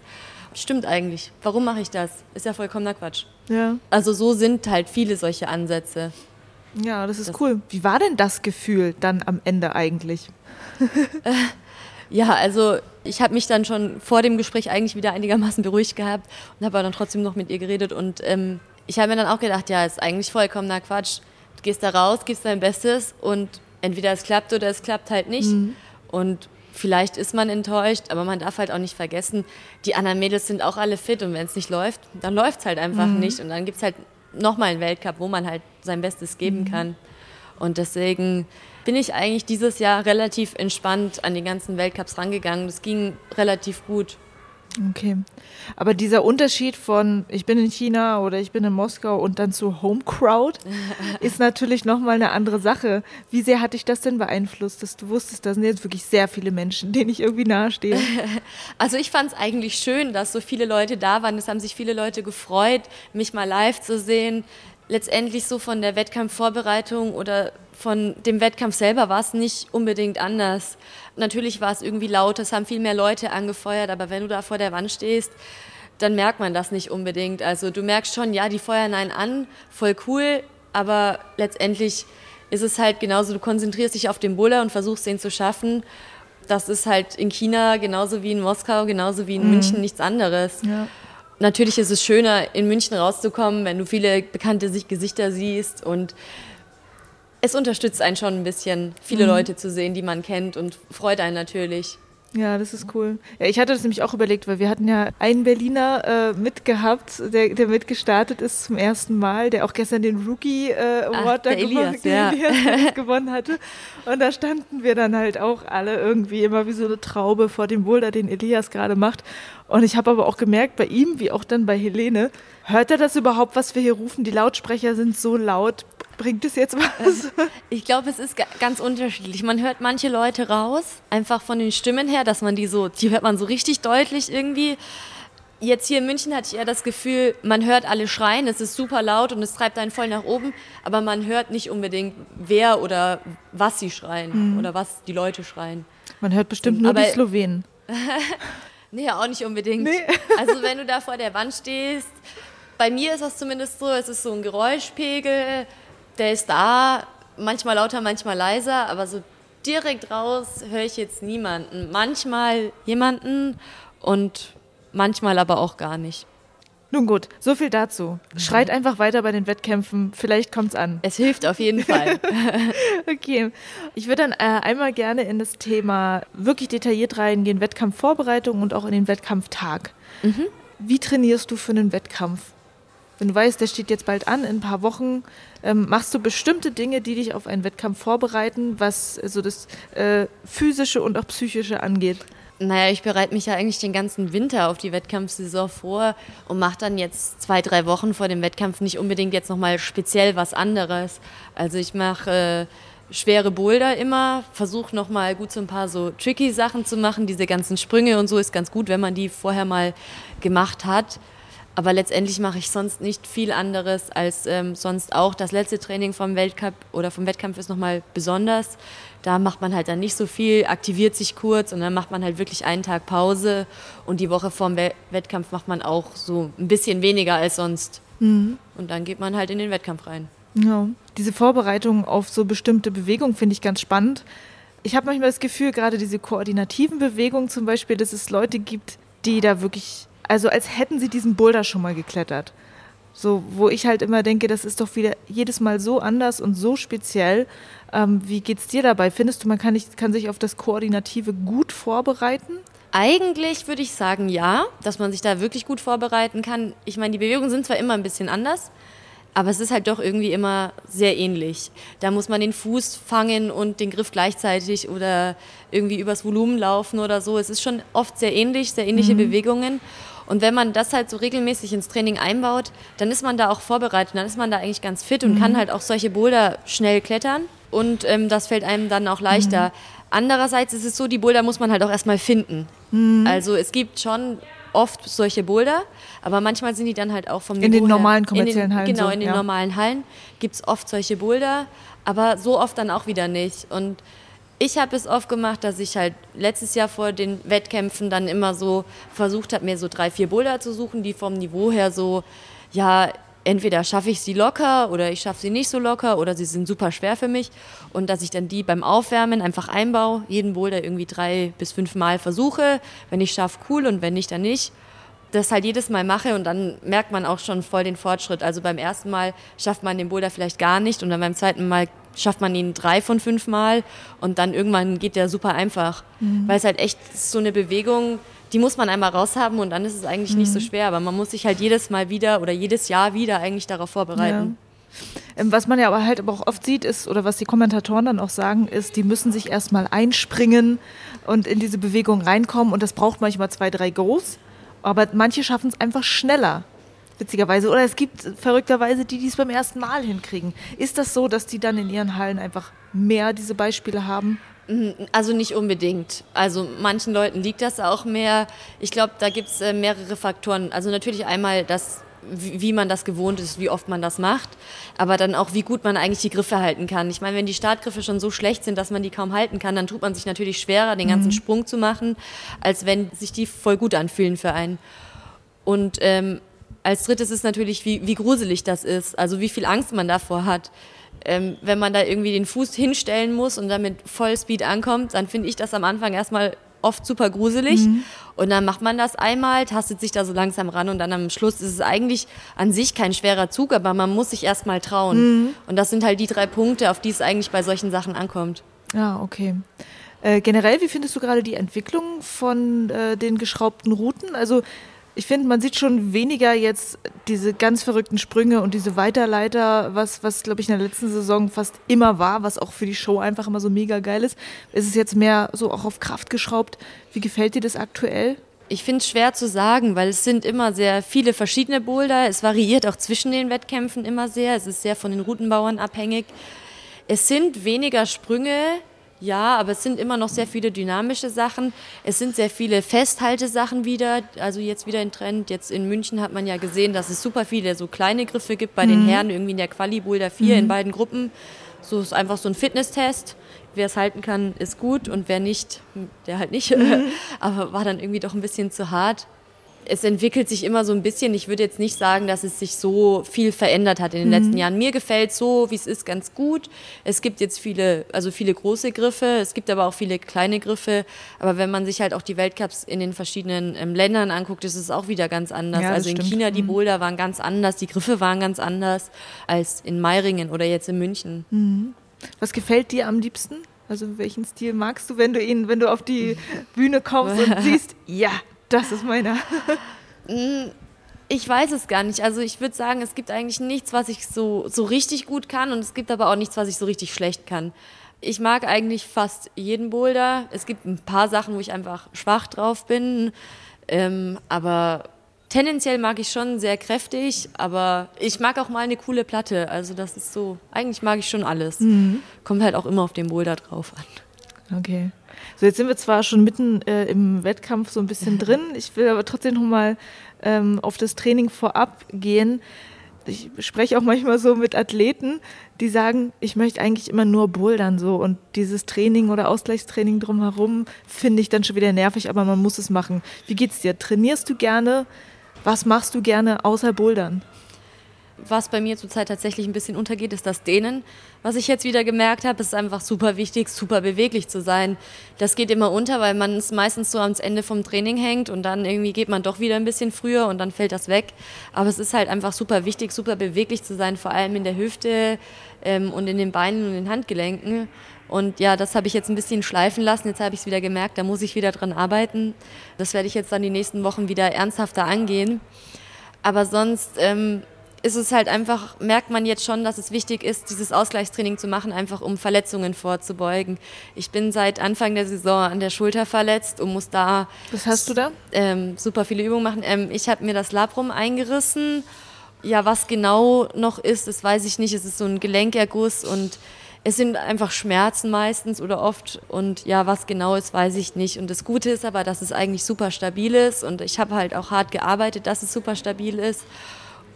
Stimmt eigentlich. Warum mache ich das? Ist ja vollkommener Quatsch. Ja. Also so sind halt viele solche Ansätze. Ja, das ist das cool. Wie war denn das Gefühl dann am Ende eigentlich? [laughs] Ja, also ich habe mich dann schon vor dem Gespräch eigentlich wieder einigermaßen beruhigt gehabt und habe dann trotzdem noch mit ihr geredet. Und ähm, ich habe mir dann auch gedacht, ja, ist eigentlich vollkommener Quatsch. Du gehst da raus, gibst dein Bestes und entweder es klappt oder es klappt halt nicht. Mhm. Und vielleicht ist man enttäuscht, aber man darf halt auch nicht vergessen, die anderen Mädels sind auch alle fit und wenn es nicht läuft, dann läuft es halt einfach mhm. nicht. Und dann gibt es halt nochmal einen Weltcup, wo man halt sein Bestes geben mhm. kann. Und deswegen bin ich eigentlich dieses Jahr relativ entspannt an die ganzen Weltcups rangegangen. Das ging relativ gut. Okay. Aber dieser Unterschied von ich bin in China oder ich bin in Moskau und dann zu Home Crowd [laughs] ist natürlich nochmal eine andere Sache. Wie sehr hat dich das denn beeinflusst, dass du wusstest, da sind jetzt wirklich sehr viele Menschen, denen ich irgendwie nahestehe? [laughs] Also ich fand es eigentlich schön, dass so viele Leute da waren. Es haben sich viele Leute gefreut, mich mal live zu sehen. Letztendlich so von der Wettkampfvorbereitung oder von dem Wettkampf selber war es nicht unbedingt anders. Natürlich war es irgendwie laut, es haben viel mehr Leute angefeuert, aber wenn du da vor der Wand stehst, dann merkt man das nicht unbedingt. Also du merkst schon, ja, die feuern einen an, voll cool, aber letztendlich ist es halt genauso, du konzentrierst dich auf den Buller und versuchst den zu schaffen. Das ist halt in China genauso wie in Moskau, genauso wie in mhm. München nichts anderes. Ja. Natürlich ist es schöner, in München rauszukommen, wenn du viele bekannte Gesichter siehst und es unterstützt einen schon ein bisschen, viele mhm. Leute zu sehen, die man kennt und freut einen natürlich. Ja, das ist cool. Ja, ich hatte das nämlich auch überlegt, weil wir hatten ja einen Berliner äh, mitgehabt, der, der mitgestartet ist zum ersten Mal, der auch gestern den Rookie äh, Award Ach, da gewonnen, ja. [laughs] Elias gewonnen hatte. Und da standen wir dann halt auch alle irgendwie immer wie so eine Traube vor dem Boulder, den Elias gerade macht. Und ich habe aber auch gemerkt, bei ihm, wie auch dann bei Helene, hört er das überhaupt, was wir hier rufen? Die Lautsprecher sind so laut. Bringt es jetzt was? Ich glaube, es ist ganz unterschiedlich. Man hört manche Leute raus, einfach von den Stimmen her, dass man die so, die hört man so richtig deutlich irgendwie. Jetzt hier in München hatte ich eher das Gefühl, man hört alle schreien, es ist super laut und es treibt einen voll nach oben, aber man hört nicht unbedingt, wer oder was sie schreien mhm. oder was die Leute schreien. Man hört bestimmt nur aber, die Slowenen. [laughs] nee, auch nicht unbedingt. Nee. [laughs] Also wenn du da vor der Wand stehst, bei mir ist das zumindest so, es ist so ein Geräuschpegel, der ist da, manchmal lauter, manchmal leiser, aber so direkt raus höre ich jetzt niemanden. Manchmal jemanden und manchmal aber auch gar nicht. Nun gut, so viel dazu. Schreit einfach weiter bei den Wettkämpfen, vielleicht kommt es an. Es hilft auf jeden Fall. [laughs] okay, ich würde dann äh, einmal gerne in das Thema wirklich detailliert reingehen, Wettkampfvorbereitung und auch in den Wettkampftag. Mhm. Wie trainierst du für einen Wettkampf? Wenn du weißt, der steht jetzt bald an, in ein paar Wochen, ähm, machst du bestimmte Dinge, die dich auf einen Wettkampf vorbereiten, was so das äh, physische und auch psychische angeht? Naja, ich bereite mich ja eigentlich den ganzen Winter auf die Wettkampfsaison vor und mache dann jetzt zwei, drei Wochen vor dem Wettkampf nicht unbedingt jetzt nochmal speziell was anderes. Also ich mache äh, schwere Boulder immer, versuche nochmal gut so ein paar so tricky Sachen zu machen. Diese ganzen Sprünge und so ist ganz gut, wenn man die vorher mal gemacht hat. Aber letztendlich mache ich sonst nicht viel anderes als ähm, sonst auch. Das letzte Training vom Weltcup oder vom Wettkampf ist nochmal besonders. Da macht man halt dann nicht so viel, aktiviert sich kurz und dann macht man halt wirklich einen Tag Pause. Und die Woche vorm Wettkampf macht man auch so ein bisschen weniger als sonst. Mhm. Und dann geht man halt in den Wettkampf rein. Ja, diese Vorbereitung auf so bestimmte Bewegungen finde ich ganz spannend. Ich habe manchmal das Gefühl, gerade diese koordinativen Bewegungen zum Beispiel, dass es Leute gibt, die da wirklich also als hätten sie diesen Boulder schon mal geklettert. So, wo ich halt immer denke, das ist doch wieder jedes Mal so anders und so speziell. Ähm, wie geht's dir dabei? Findest du, man kann, nicht, kann sich auf das Koordinative gut vorbereiten? Eigentlich würde ich sagen, ja, dass man sich da wirklich gut vorbereiten kann. Ich meine, die Bewegungen sind zwar immer ein bisschen anders, aber es ist halt doch irgendwie immer sehr ähnlich. Da muss man den Fuß fangen und den Griff gleichzeitig oder irgendwie übers Volumen laufen oder so. Es ist schon oft sehr ähnlich, sehr ähnliche mhm. Bewegungen. Und wenn man das halt so regelmäßig ins Training einbaut, dann ist man da auch vorbereitet, dann ist man da eigentlich ganz fit und mhm. kann halt auch solche Boulder schnell klettern. Und ähm, das fällt einem dann auch leichter. Mhm. Andererseits ist es so, die Boulder muss man halt auch erstmal finden. Mhm. Also es gibt schon oft solche Boulder, aber manchmal sind die dann halt auch vom In Niveau den normalen kommerziellen den, Hallen. Genau, so, in den ja. normalen Hallen gibt es oft solche Boulder, aber so oft dann auch wieder nicht. Und ich habe es oft gemacht, dass ich halt letztes Jahr vor den Wettkämpfen dann immer so versucht habe, mir so drei, vier Boulder zu suchen, die vom Niveau her so, ja, entweder schaffe ich sie locker oder ich schaffe sie nicht so locker oder sie sind super schwer für mich und dass ich dann die beim Aufwärmen einfach einbaue, jeden Boulder irgendwie drei bis fünf Mal versuche. Wenn ich schaffe, cool und wenn nicht, dann nicht. Das halt jedes Mal mache und dann merkt man auch schon voll den Fortschritt. Also beim ersten Mal schafft man den Boulder vielleicht gar nicht und dann beim zweiten Mal schafft man ihn drei von fünf Mal und dann irgendwann geht der super einfach. Mhm. Weil es halt echt so eine Bewegung, die muss man einmal raushaben und dann ist es eigentlich mhm. nicht so mhm. schwer. Aber man muss sich halt jedes Mal wieder oder jedes Jahr wieder eigentlich darauf vorbereiten. Ja. Ähm, was man ja aber halt aber auch oft sieht, ist, oder was die Kommentatoren dann auch sagen, ist, die müssen sich erstmal einspringen und in diese Bewegung reinkommen und das braucht manchmal zwei, drei Goes. Aber manche schaffen es einfach schneller witzigerweise. Oder es gibt verrückterweise die, die es beim ersten Mal hinkriegen. Ist das so, dass die dann in ihren Hallen einfach mehr diese Beispiele haben? Mhm, also nicht unbedingt. Also manchen Leuten liegt das auch mehr. Ich glaube, da gibt es äh, mehrere Faktoren. Also natürlich einmal das wie man das gewohnt ist, wie oft man das macht, aber dann auch, wie gut man eigentlich die Griffe halten kann. Ich meine, wenn die Startgriffe schon so schlecht sind, dass man die kaum halten kann, dann tut man sich natürlich schwerer, den ganzen mhm. Sprung zu machen, als wenn sich die voll gut anfühlen für einen. Und ähm, als drittes ist natürlich, wie, wie gruselig das ist, also wie viel Angst man davor hat. Ähm, wenn man da irgendwie den Fuß hinstellen muss und dann mit Vollspeed ankommt, dann finde ich das am Anfang erstmal oft super gruselig. Mhm. Und dann macht man das einmal, tastet sich da so langsam ran und dann am Schluss ist es eigentlich an sich kein schwerer Zug, aber man muss sich erstmal trauen. Mhm. Und das sind halt die drei Punkte, auf die es eigentlich bei solchen Sachen ankommt. Ja, okay. Äh, generell, wie findest du gerade die Entwicklung von äh, den geschraubten Routen? Also ich finde, man sieht schon weniger jetzt diese ganz verrückten Sprünge und diese Weiterleiter, was, was glaube ich, in der letzten Saison fast immer war, was auch für die Show einfach immer so mega geil ist. Es ist jetzt mehr so auch auf Kraft geschraubt. Wie gefällt dir das aktuell? Ich finde es schwer zu sagen, weil es sind immer sehr viele verschiedene Boulder. Es variiert auch zwischen den Wettkämpfen immer sehr. Es ist sehr von den Routenbauern abhängig. Es sind weniger Sprünge, ja, aber es sind immer noch sehr viele dynamische Sachen. Es sind sehr viele Festhaltesachen wieder, also jetzt wieder ein Trend. Jetzt in München hat man ja gesehen, dass es super viele so kleine Griffe gibt bei mhm. den Herren, irgendwie in der Quali Boulder 4 mhm. in beiden Gruppen. So ist einfach so ein Fitnesstest. Wer es halten kann, ist gut und wer nicht, der halt nicht. Mhm. [laughs] aber war dann irgendwie doch ein bisschen zu hart es entwickelt sich immer so ein bisschen. Ich würde jetzt nicht sagen, dass es sich so viel verändert hat in den mhm. letzten Jahren. Mir gefällt so, wie es ist, ganz gut. Es gibt jetzt viele, also viele große Griffe, es gibt aber auch viele kleine Griffe. Aber wenn man sich halt auch die Weltcups in den verschiedenen ähm, Ländern anguckt, ist es auch wieder ganz anders. Ja, also in stimmt. China, die mhm. Boulder waren ganz anders, die Griffe waren ganz anders als in Meiringen oder jetzt in München. Mhm. Was gefällt dir am liebsten? Also welchen Stil magst du, wenn du ihn, wenn du auf die [laughs] Bühne kommst und siehst, ja, das ist meiner. Mm, ich weiß es gar nicht. Also ich würde sagen, es gibt eigentlich nichts, was ich so, so richtig gut kann und es gibt aber auch nichts, was ich so richtig schlecht kann. Ich mag eigentlich fast jeden Boulder. Es gibt ein paar Sachen, wo ich einfach schwach drauf bin. Ähm, aber tendenziell mag ich schon sehr kräftig, aber ich mag auch mal eine coole Platte. Also das ist so, eigentlich mag ich schon alles. Mhm. Kommt halt auch immer auf den Boulder drauf an. Okay. So, jetzt sind wir zwar schon mitten äh, im Wettkampf so ein bisschen [laughs] drin, ich will aber trotzdem noch mal ähm, auf das Training vorab gehen. Ich spreche auch manchmal so mit Athleten, die sagen, ich möchte eigentlich immer nur bouldern so und dieses Training oder Ausgleichstraining drumherum finde ich dann schon wieder nervig, aber man muss es machen. Wie geht's dir? Trainierst du gerne? Was machst du gerne außer bouldern? Was bei mir zurzeit tatsächlich ein bisschen untergeht, ist das Dehnen. Was ich jetzt wieder gemerkt habe, ist einfach super wichtig, super beweglich zu sein. Das geht immer unter, weil man es meistens so ans Ende vom Training hängt und dann irgendwie geht man doch wieder ein bisschen früher und dann fällt das weg. Aber es ist halt einfach super wichtig, super beweglich zu sein, vor allem in der Hüfte ähm, und in den Beinen und den Handgelenken. Und ja, das habe ich jetzt ein bisschen schleifen lassen. Jetzt habe ich es wieder gemerkt, da muss ich wieder dran arbeiten. Das werde ich jetzt dann die nächsten Wochen wieder ernsthafter angehen. Aber sonst ähm, ist es halt einfach, merkt man jetzt schon, dass es wichtig ist, dieses Ausgleichstraining zu machen, einfach um Verletzungen vorzubeugen. Ich bin seit Anfang der Saison an der Schulter verletzt und muss da. Was hast du da? Ähm, super viele Übungen machen. Ähm, ich habe mir das Labrum eingerissen. Ja, was genau noch ist, das weiß ich nicht. Es ist so ein Gelenkerguss und es sind einfach Schmerzen meistens oder oft und ja, was genau ist, weiß ich nicht. Und das Gute ist aber, dass es eigentlich super stabil ist und ich habe halt auch hart gearbeitet, dass es super stabil ist.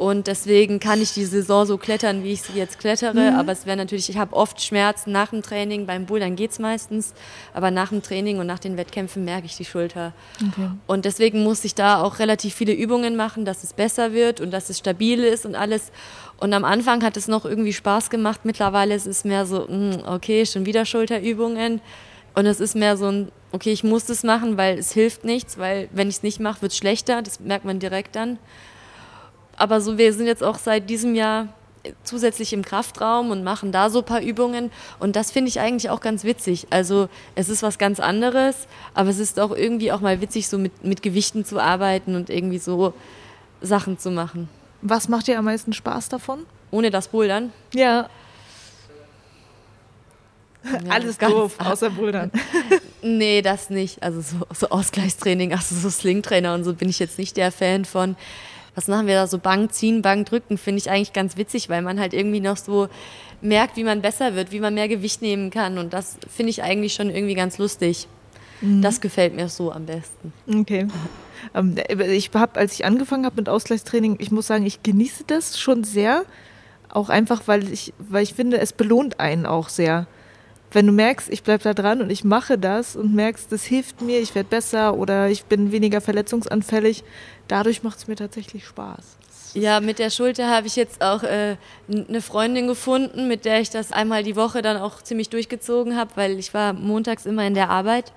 Und deswegen kann ich die Saison so klettern, wie ich sie jetzt klettere. Mhm. Aber es wäre natürlich, ich habe oft Schmerzen nach dem Training. Beim Bouldern geht es meistens. Aber nach dem Training und nach den Wettkämpfen merke ich die Schulter. Okay. Und deswegen muss ich da auch relativ viele Übungen machen, dass es besser wird und dass es stabil ist und alles. Und am Anfang hat es noch irgendwie Spaß gemacht. Mittlerweile ist es mehr so, hm, okay, schon wieder Schulterübungen. Und es ist mehr so ein, okay, ich muss das machen, weil es hilft nichts, weil wenn ich es nicht mache, wird es schlechter. Das merkt man direkt dann aber so, wir sind jetzt auch seit diesem Jahr zusätzlich im Kraftraum und machen da so ein paar Übungen. Und das finde ich eigentlich auch ganz witzig. Also es ist was ganz anderes, aber es ist auch irgendwie auch mal witzig, so mit, mit Gewichten zu arbeiten und irgendwie so Sachen zu machen. Was macht dir am meisten Spaß davon? Ohne das Bouldern? Ja. ja Alles doof, außer Bouldern. [laughs] nee, das nicht. Also so, so Ausgleichstraining, also so Slingtrainer und so bin ich jetzt nicht der Fan von was machen wir da so Bank ziehen, Bank drücken, finde ich eigentlich ganz witzig, weil man halt irgendwie noch so merkt, wie man besser wird, wie man mehr Gewicht nehmen kann und das finde ich eigentlich schon irgendwie ganz lustig. Mhm. Das gefällt mir so am besten. Okay. Ähm, ich habe, als ich angefangen habe mit Ausgleichstraining, ich muss sagen, ich genieße das schon sehr. Auch einfach, weil ich, weil ich finde, es belohnt einen auch sehr wenn du merkst, ich bleibe da dran und ich mache das und merkst, das hilft mir, ich werde besser oder ich bin weniger verletzungsanfällig, dadurch macht es mir tatsächlich Spaß. Ja, mit der Schulter habe ich jetzt auch äh, eine Freundin gefunden, mit der ich das einmal die Woche dann auch ziemlich durchgezogen habe, weil ich war montags immer in der Arbeit.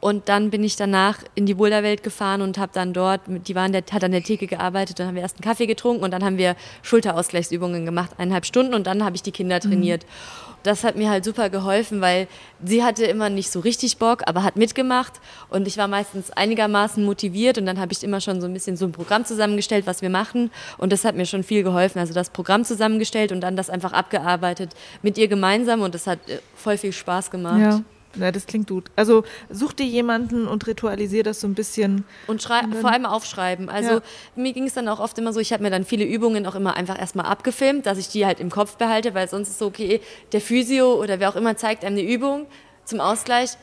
Und dann bin ich danach in die Boulderwelt gefahren und habe dann dort, die waren der, hat an der Theke gearbeitet, dann haben wir erst einen Kaffee getrunken und dann haben wir Schulterausgleichsübungen gemacht, eineinhalb Stunden und dann habe ich die Kinder trainiert. Mhm das hat mir halt super geholfen, weil sie hatte immer nicht so richtig Bock, aber hat mitgemacht und ich war meistens einigermaßen motiviert und dann habe ich immer schon so ein bisschen so ein Programm zusammengestellt, was wir machen und das hat mir schon viel geholfen. Also das Programm zusammengestellt und dann das einfach abgearbeitet mit ihr gemeinsam und das hat äh, voll viel Spaß gemacht. Ja. Ja, das klingt gut. Also such dir jemanden und ritualisier das so ein bisschen. Und, und vor allem aufschreiben. Also ja. mir ging es dann auch oft immer so, ich habe mir dann viele Übungen auch immer einfach erstmal abgefilmt, dass ich die halt im Kopf behalte, weil sonst ist so, okay, der Physio oder wer auch immer zeigt einem eine Übung zum Ausgleich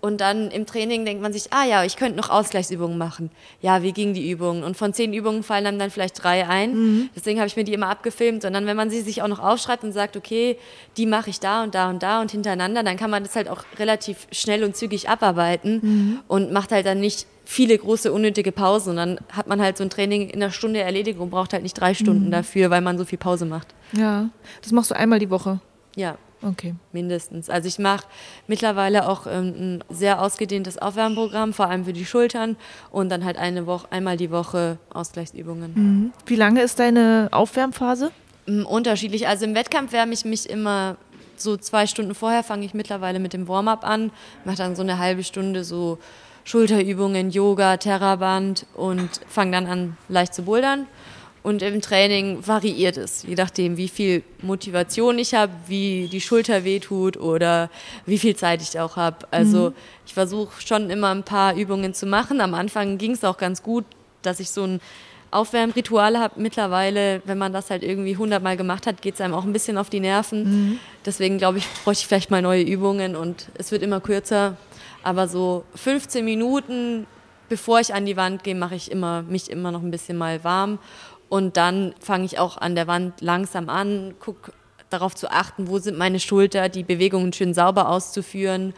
und dann im Training denkt man sich, ah ja, ich könnte noch Ausgleichsübungen machen. Ja, wie ging die Übung? Und von zehn Übungen fallen einem dann vielleicht drei ein. Mhm. Deswegen habe ich mir die immer abgefilmt. Und dann, wenn man sie sich auch noch aufschreibt und sagt, okay, die mache ich da und da und da und hintereinander, dann kann man das halt auch relativ schnell und zügig abarbeiten mhm. und macht halt dann nicht viele große unnötige Pausen. Und dann hat man halt so ein Training in einer Stunde erledigt und braucht halt nicht drei Stunden mhm. dafür, weil man so viel Pause macht. Ja, das machst du einmal die Woche. Ja. Okay. Mindestens. Also ich mache mittlerweile auch ähm, ein sehr ausgedehntes Aufwärmprogramm, vor allem für die Schultern und dann halt eine Woche, einmal die Woche Ausgleichsübungen. Mhm. Wie lange ist deine Aufwärmphase? Ähm, unterschiedlich. Also im Wettkampf wärme ich mich immer so zwei Stunden vorher, fange ich mittlerweile mit dem Warm-up an, mache dann so eine halbe Stunde so Schulterübungen, Yoga, Terraband und fange dann an leicht zu bouldern. Und im Training variiert es, je nachdem, wie viel Motivation ich habe, wie die Schulter wehtut oder wie viel Zeit ich auch habe. Also mhm. ich versuche schon immer ein paar Übungen zu machen. Am Anfang ging es auch ganz gut, dass ich so ein Aufwärmritual habe. Mittlerweile, wenn man das halt irgendwie hundertmal gemacht hat, geht es einem auch ein bisschen auf die Nerven. Mhm. Deswegen glaube ich, bräuchte ich vielleicht mal neue Übungen und es wird immer kürzer. Aber so 15 Minuten, bevor ich an die Wand gehe, mache ich immer, mich immer noch ein bisschen mal warm und dann fange ich auch an der Wand langsam an, gucke darauf zu achten, wo sind meine Schulter, die Bewegungen schön sauber auszuführen.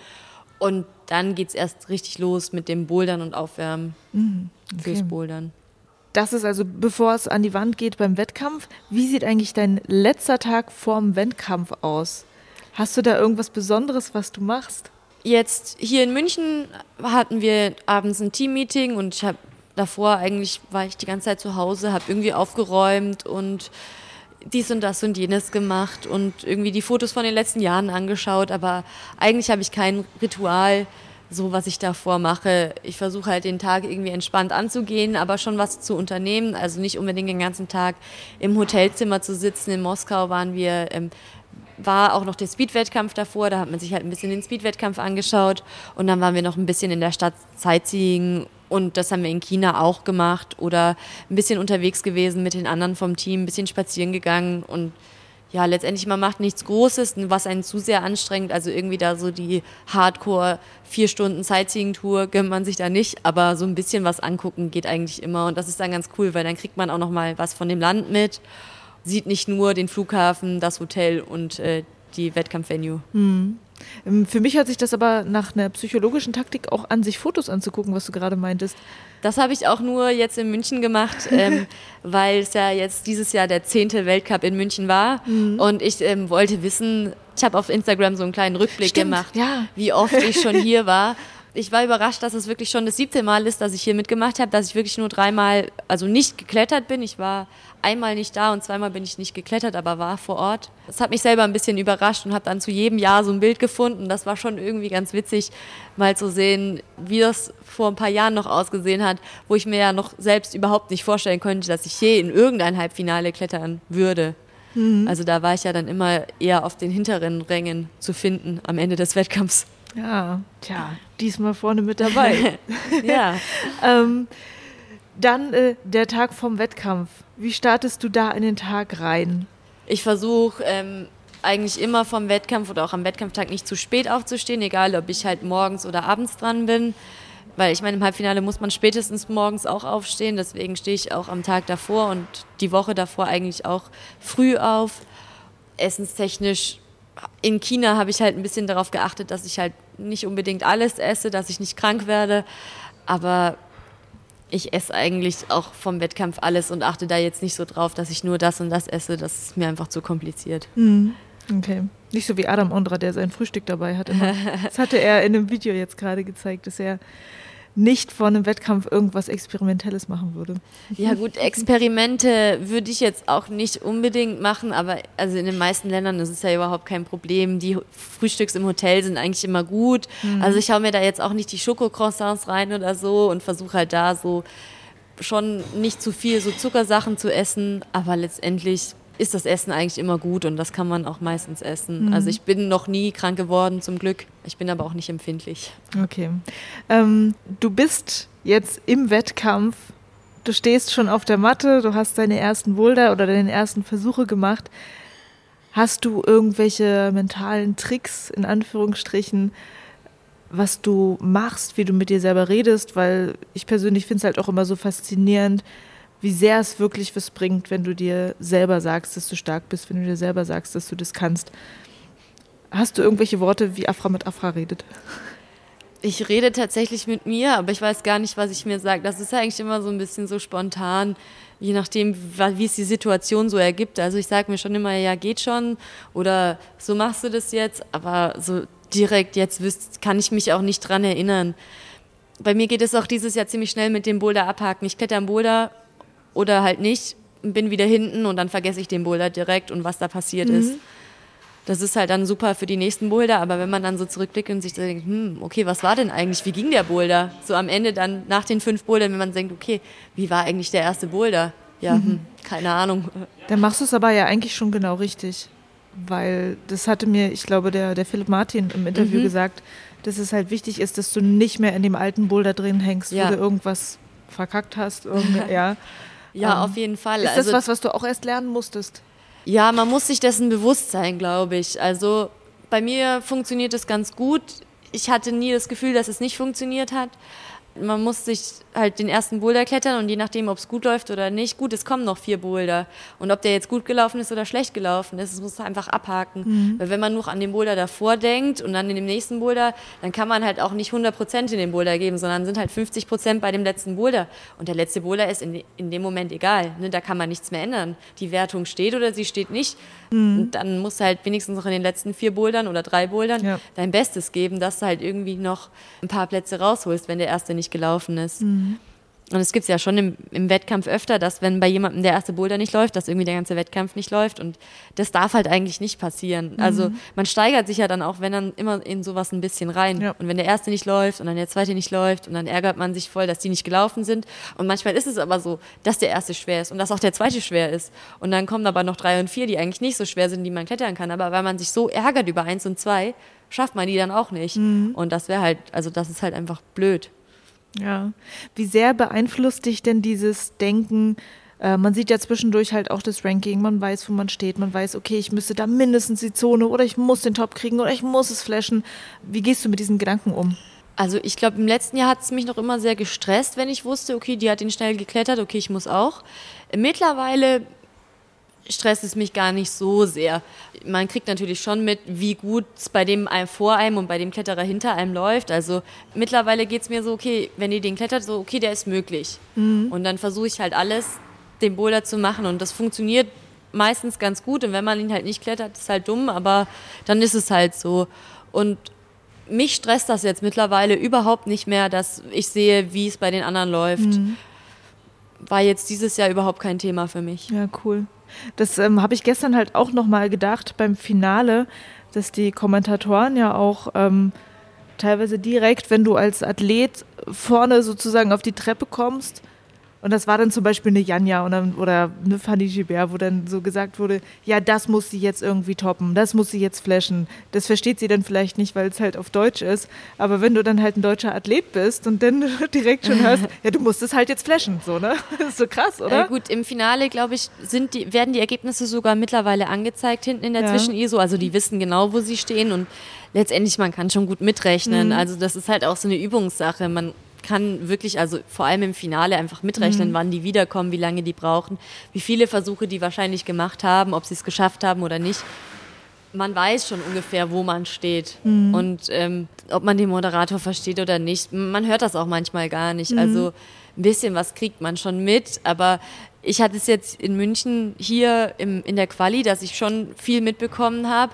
Und dann geht es erst richtig los mit dem Bouldern und Aufwärmen mhm, okay. fürs Bouldern. Das ist also, bevor es an die Wand geht beim Wettkampf. Wie sieht eigentlich dein letzter Tag vorm Wettkampf aus? Hast du da irgendwas Besonderes, was du machst? Jetzt hier in München hatten wir abends ein Teammeeting und ich habe davor eigentlich war ich die ganze Zeit zu Hause, habe irgendwie aufgeräumt und dies und das und jenes gemacht und irgendwie die Fotos von den letzten Jahren angeschaut, aber eigentlich habe ich kein Ritual, so was ich davor mache. Ich versuche halt den Tag irgendwie entspannt anzugehen, aber schon was zu unternehmen, also nicht unbedingt den ganzen Tag im Hotelzimmer zu sitzen. In Moskau waren wir ähm, war auch noch der Speed-Wettkampf davor, da hat man sich halt ein bisschen den Speed-Wettkampf angeschaut und dann waren wir noch ein bisschen in der Stadt Sightseeing und das haben wir in China auch gemacht oder ein bisschen unterwegs gewesen mit den anderen vom Team, ein bisschen spazieren gegangen und ja, letztendlich man macht nichts Großes, was einen zu sehr anstrengt. Also irgendwie da so die Hardcore vier Stunden Sightseeing-Tour gönnt man sich da nicht, aber so ein bisschen was angucken geht eigentlich immer und das ist dann ganz cool, weil dann kriegt man auch noch mal was von dem Land mit, sieht nicht nur den Flughafen, das Hotel und äh, die Wettkampfvenue. Mhm. Ähm, für mich hört sich das aber nach einer psychologischen Taktik auch an, sich Fotos anzugucken, was du gerade meintest. Das habe ich auch nur jetzt in München gemacht, [laughs] ähm, weil es ja jetzt dieses Jahr der zehnte Weltcup in München war. Mhm. Und ich ähm, wollte wissen, ich habe auf Instagram so einen kleinen Rückblick Stimmt, gemacht, ja. wie oft ich schon hier war. [laughs] Ich war überrascht, dass es wirklich schon das siebte Mal ist, dass ich hier mitgemacht habe, dass ich wirklich nur dreimal, also nicht geklettert bin. Ich war einmal nicht da und zweimal bin ich nicht geklettert, aber war vor Ort. Das hat mich selber ein bisschen überrascht und habe dann zu jedem Jahr so ein Bild gefunden. Das war schon irgendwie ganz witzig, mal zu sehen, wie das vor ein paar Jahren noch ausgesehen hat, wo ich mir ja noch selbst überhaupt nicht vorstellen könnte, dass ich je in irgendein Halbfinale klettern würde. Mhm. Also da war ich ja dann immer eher auf den hinteren Rängen zu finden am Ende des Wettkampfs. Ja, tja, diesmal vorne mit dabei. [laughs] ja. [laughs] ähm, dann äh, der Tag vom Wettkampf. Wie startest du da in den Tag rein? Ich versuche ähm, eigentlich immer vom Wettkampf oder auch am Wettkampftag nicht zu spät aufzustehen, egal ob ich halt morgens oder abends dran bin. Weil ich meine, im Halbfinale muss man spätestens morgens auch aufstehen. Deswegen stehe ich auch am Tag davor und die Woche davor eigentlich auch früh auf. Essenstechnisch in China habe ich halt ein bisschen darauf geachtet, dass ich halt nicht unbedingt alles esse, dass ich nicht krank werde. Aber ich esse eigentlich auch vom Wettkampf alles und achte da jetzt nicht so drauf, dass ich nur das und das esse. Das ist mir einfach zu kompliziert. Mhm. Okay. Nicht so wie Adam Ondra, der sein Frühstück dabei hat. Immer. [laughs] Das hatte er in einem Video jetzt gerade gezeigt, dass er nicht vor einem Wettkampf irgendwas Experimentelles machen würde. Ja gut, Experimente würde ich jetzt auch nicht unbedingt machen, aber also in den meisten Ländern ist es ja überhaupt kein Problem. Die Frühstücks im Hotel sind eigentlich immer gut. Mhm. Also ich schaue mir da jetzt auch nicht die Schokocroissants rein oder so und versuche halt da so schon nicht zu viel so Zuckersachen zu essen, aber letztendlich ist das Essen eigentlich immer gut und das kann man auch meistens essen. Mhm. Also ich bin noch nie krank geworden, zum Glück. Ich bin aber auch nicht empfindlich. Okay. Ähm, du bist jetzt im Wettkampf. Du stehst schon auf der Matte, du hast deine ersten Boulder oder deine ersten Versuche gemacht. Hast du irgendwelche mentalen Tricks, in Anführungsstrichen, was du machst, wie du mit dir selber redest? Weil ich persönlich finde es halt auch immer so faszinierend, wie sehr es wirklich was bringt, wenn du dir selber sagst, dass du stark bist, wenn du dir selber sagst, dass du das kannst. Hast du irgendwelche Worte, wie Afra mit Afra redet? Ich rede tatsächlich mit mir, aber ich weiß gar nicht, was ich mir sage. Das ist eigentlich immer so ein bisschen so spontan, je nachdem, wie es die Situation so ergibt. Also ich sage mir schon immer, ja, geht schon oder so machst du das jetzt, aber so direkt jetzt wüsst, kann ich mich auch nicht dran erinnern. Bei mir geht es auch dieses Jahr ziemlich schnell mit dem Boulder abhaken. Ich kletter am Boulder oder halt nicht, bin wieder hinten und dann vergesse ich den Boulder direkt und was da passiert mhm. ist. Das ist halt dann super für die nächsten Boulder, aber wenn man dann so zurückblickt und sich denkt, hm, okay, was war denn eigentlich, wie ging der Boulder? So am Ende dann nach den fünf Bouldern, wenn man denkt, okay, wie war eigentlich der erste Boulder? Ja, mhm. hm, keine Ahnung. Dann machst du es aber ja eigentlich schon genau richtig, weil das hatte mir, ich glaube, der, der Philipp Martin im Interview mhm. gesagt, dass es halt wichtig ist, dass du nicht mehr in dem alten Boulder drin hängst, ja. wo du irgendwas verkackt hast. [laughs] ja. Ja, ähm, auf jeden Fall. Ist das also, was, was du auch erst lernen musstest? Ja, man muss sich dessen bewusst sein, glaube ich. Also bei mir funktioniert es ganz gut. Ich hatte nie das Gefühl, dass es nicht funktioniert hat. Man muss sich halt den ersten Boulder klettern und je nachdem, ob es gut läuft oder nicht, gut, es kommen noch vier Boulder. Und ob der jetzt gut gelaufen ist oder schlecht gelaufen ist, das muss man einfach abhaken. Mhm. Weil wenn man nur an den Boulder davor denkt und dann in dem nächsten Boulder, dann kann man halt auch nicht 100 Prozent in den Boulder geben, sondern sind halt 50 Prozent bei dem letzten Boulder. Und der letzte Boulder ist in, in dem Moment egal. Ne? Da kann man nichts mehr ändern. Die Wertung steht oder sie steht nicht. Mhm. Und dann musst du halt wenigstens noch in den letzten vier Bouldern oder drei Bouldern ja. dein Bestes geben, dass du halt irgendwie noch ein paar Plätze rausholst, wenn der erste nicht gelaufen ist. Mhm. Und es gibt es ja schon im, im, Wettkampf öfter, dass wenn bei jemandem der erste Boulder nicht läuft, dass irgendwie der ganze Wettkampf nicht läuft. Und das darf halt eigentlich nicht passieren. Mhm. Also man steigert sich ja dann auch, wenn dann immer in sowas ein bisschen rein. Ja. Und wenn der erste nicht läuft und dann der zweite nicht läuft und dann ärgert man sich voll, dass die nicht gelaufen sind. Und manchmal ist es aber so, dass der erste schwer ist und dass auch der zweite schwer ist. Und dann kommen aber noch drei und vier, die eigentlich nicht so schwer sind, die man klettern kann. Aber weil man sich so ärgert über eins und zwei, schafft man die dann auch nicht. Mhm. Und das wäre halt, also das ist halt einfach blöd. Ja. Wie sehr beeinflusst dich denn dieses Denken? Äh, man sieht ja zwischendurch halt auch das Ranking, man weiß, wo man steht, man weiß, okay, ich müsste da mindestens die Zone oder ich muss den Top kriegen oder ich muss es flashen. Wie gehst du mit diesen Gedanken um? Also ich glaube, im letzten Jahr hat es mich noch immer sehr gestresst, wenn ich wusste, okay, die hat ihn schnell geklettert, okay, ich muss auch. Mittlerweile stresst es mich gar nicht so sehr. Man kriegt natürlich schon mit, wie gut es bei dem vor einem und bei dem Kletterer hinter einem läuft. Also mittlerweile geht es mir so, okay, wenn ihr den klettert, so, okay, der ist möglich. Mhm. Und dann versuche ich halt alles, den Boulder zu machen. Und das funktioniert meistens ganz gut. Und wenn man ihn halt nicht klettert, ist halt dumm, aber dann ist es halt so. Und mich stresst das jetzt mittlerweile überhaupt nicht mehr, dass ich sehe, wie es bei den anderen läuft. Mhm. War jetzt dieses Jahr überhaupt kein Thema für mich. Ja, cool. Das ähm, habe ich gestern halt auch nochmal gedacht beim Finale, dass die Kommentatoren ja auch ähm, teilweise direkt, wenn du als Athlet vorne sozusagen auf die Treppe kommst, und das war dann zum Beispiel eine Janja dann, oder eine Fanny Gibert, wo dann so gesagt wurde, ja, das muss sie jetzt irgendwie toppen, das muss sie jetzt flashen. Das versteht sie dann vielleicht nicht, weil es halt auf Deutsch ist. Aber wenn du dann halt ein deutscher Athlet bist und dann [laughs] direkt schon hörst, [laughs] ja, du musst es halt jetzt flashen, so, ne? Das [laughs] ist so krass, oder? Äh, gut, im Finale, glaube ich, sind die, werden die Ergebnisse sogar mittlerweile angezeigt hinten in der ja. Zwischen-ISO. Also die wissen genau, wo sie stehen und letztendlich, man kann schon gut mitrechnen. Mhm. Also das ist halt auch so eine Übungssache. Man kann wirklich, also vor allem im Finale einfach mitrechnen, mhm. wann die wiederkommen, wie lange die brauchen, wie viele Versuche die wahrscheinlich gemacht haben, ob sie es geschafft haben oder nicht. Man weiß schon ungefähr, wo man steht mhm. und ähm, ob man den Moderator versteht oder nicht. Man hört das auch manchmal gar nicht. Mhm. Also ein bisschen was kriegt man schon mit, aber ich hatte es jetzt in München hier im, in der Quali, dass ich schon viel mitbekommen habe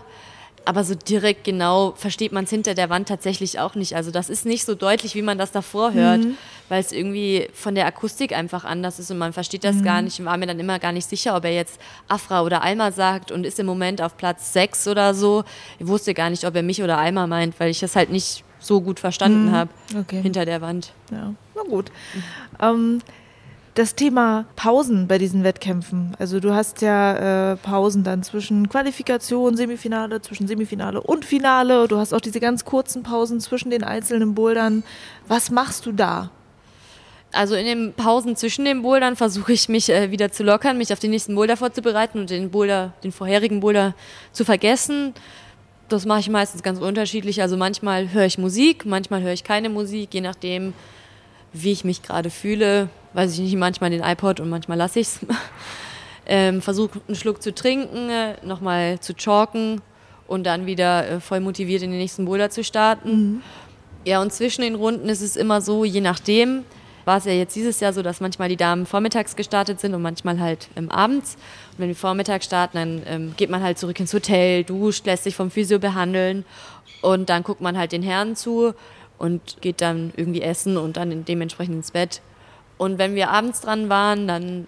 aber so direkt genau versteht man es hinter der Wand tatsächlich auch nicht. Also das ist nicht so deutlich, wie man das davor hört, mhm. weil es irgendwie von der Akustik einfach anders ist und man versteht das mhm. gar nicht. Ich war mir dann immer gar nicht sicher, ob er jetzt Afra oder Alma sagt und ist im Moment auf Platz 6 oder so. Ich wusste gar nicht, ob er mich oder Alma meint, weil ich das halt nicht so gut verstanden mhm. habe okay. hinter der Wand. Ja, na gut. Ähm, das Thema Pausen bei diesen Wettkämpfen. Also du hast ja äh, Pausen dann zwischen Qualifikation, Semifinale, zwischen Semifinale und Finale. Du hast auch diese ganz kurzen Pausen zwischen den einzelnen Bouldern. Was machst du da? Also in den Pausen zwischen den Bouldern versuche ich mich äh, wieder zu lockern, mich auf den nächsten Boulder vorzubereiten und den Boulder, den vorherigen Boulder zu vergessen. Das mache ich meistens ganz unterschiedlich. Also manchmal höre ich Musik, manchmal höre ich keine Musik, je nachdem, wie ich mich gerade fühle weiß ich nicht, manchmal den iPod und manchmal lasse ich es. [laughs] ähm, Versuche einen Schluck zu trinken, äh, nochmal zu chalken und dann wieder äh, voll motiviert in den nächsten Boulder zu starten. Mhm. Ja, und zwischen den Runden ist es immer so, je nachdem, war es ja jetzt dieses Jahr so, dass manchmal die Damen vormittags gestartet sind und manchmal halt ähm, abends. Und wenn wir vormittags starten, dann ähm, geht man halt zurück ins Hotel, duscht, lässt sich vom Physio behandeln und dann guckt man halt den Herren zu und geht dann irgendwie essen und dann dementsprechend ins Bett. Und wenn wir abends dran waren, dann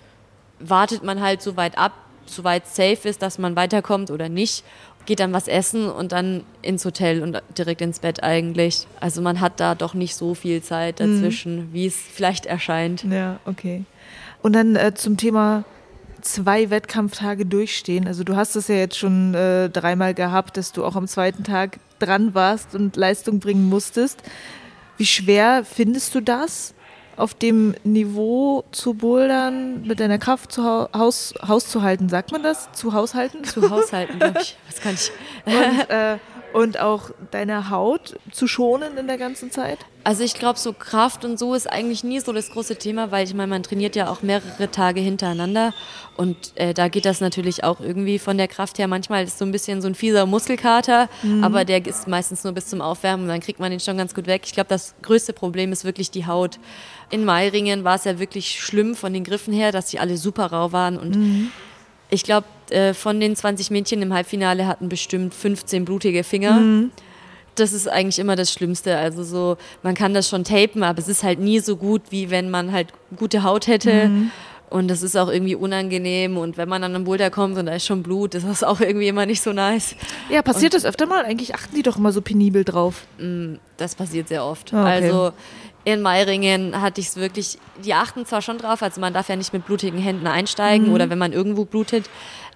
wartet man halt so weit ab, so weit safe ist, dass man weiterkommt oder nicht, geht dann was essen und dann ins Hotel und direkt ins Bett eigentlich. Also man hat da doch nicht so viel Zeit mhm. dazwischen, mhm. wie es vielleicht erscheint. Ja, okay. Und dann äh, zum Thema zwei Wettkampftage durchstehen. Also du hast es ja jetzt schon äh, dreimal gehabt, dass du auch am zweiten Tag dran warst und Leistung bringen musstest. Wie schwer findest du das? auf dem Niveau zu bouldern, mit deiner Kraft zu Haus, Haus zu halten. Sagt man das? Zu haushalten? Zu haushalten, glaube ich. Was kann ich? Und, äh, und auch deine Haut zu schonen in der ganzen Zeit? Also ich glaube, so Kraft und so ist eigentlich nie so das große Thema, weil ich meine, man trainiert ja auch mehrere Tage hintereinander und äh, da geht das natürlich auch irgendwie von der Kraft her. Manchmal ist so ein bisschen so ein fieser Muskelkater, mhm. aber der ist meistens nur bis zum Aufwärmen und dann kriegt man den schon ganz gut weg. Ich glaube, das größte Problem ist wirklich die Haut. In Meiringen war es ja wirklich schlimm von den Griffen her, dass die alle super rau waren und mhm. ich glaube, äh, von den 20 Mädchen im Halbfinale hatten bestimmt 15 blutige Finger. Mhm das ist eigentlich immer das Schlimmste. Also so, man kann das schon tapen, aber es ist halt nie so gut, wie wenn man halt gute Haut hätte. Mhm. Und das ist auch irgendwie unangenehm. Und wenn man an einen Boulder kommt und da ist schon Blut, das ist auch irgendwie immer nicht so nice. Ja, passiert und das öfter mal? Eigentlich achten die doch immer so penibel drauf. Mm, das passiert sehr oft. Ah, okay. Also in Meiringen hatte ich es wirklich, die achten zwar schon drauf, also man darf ja nicht mit blutigen Händen einsteigen mhm. oder wenn man irgendwo blutet,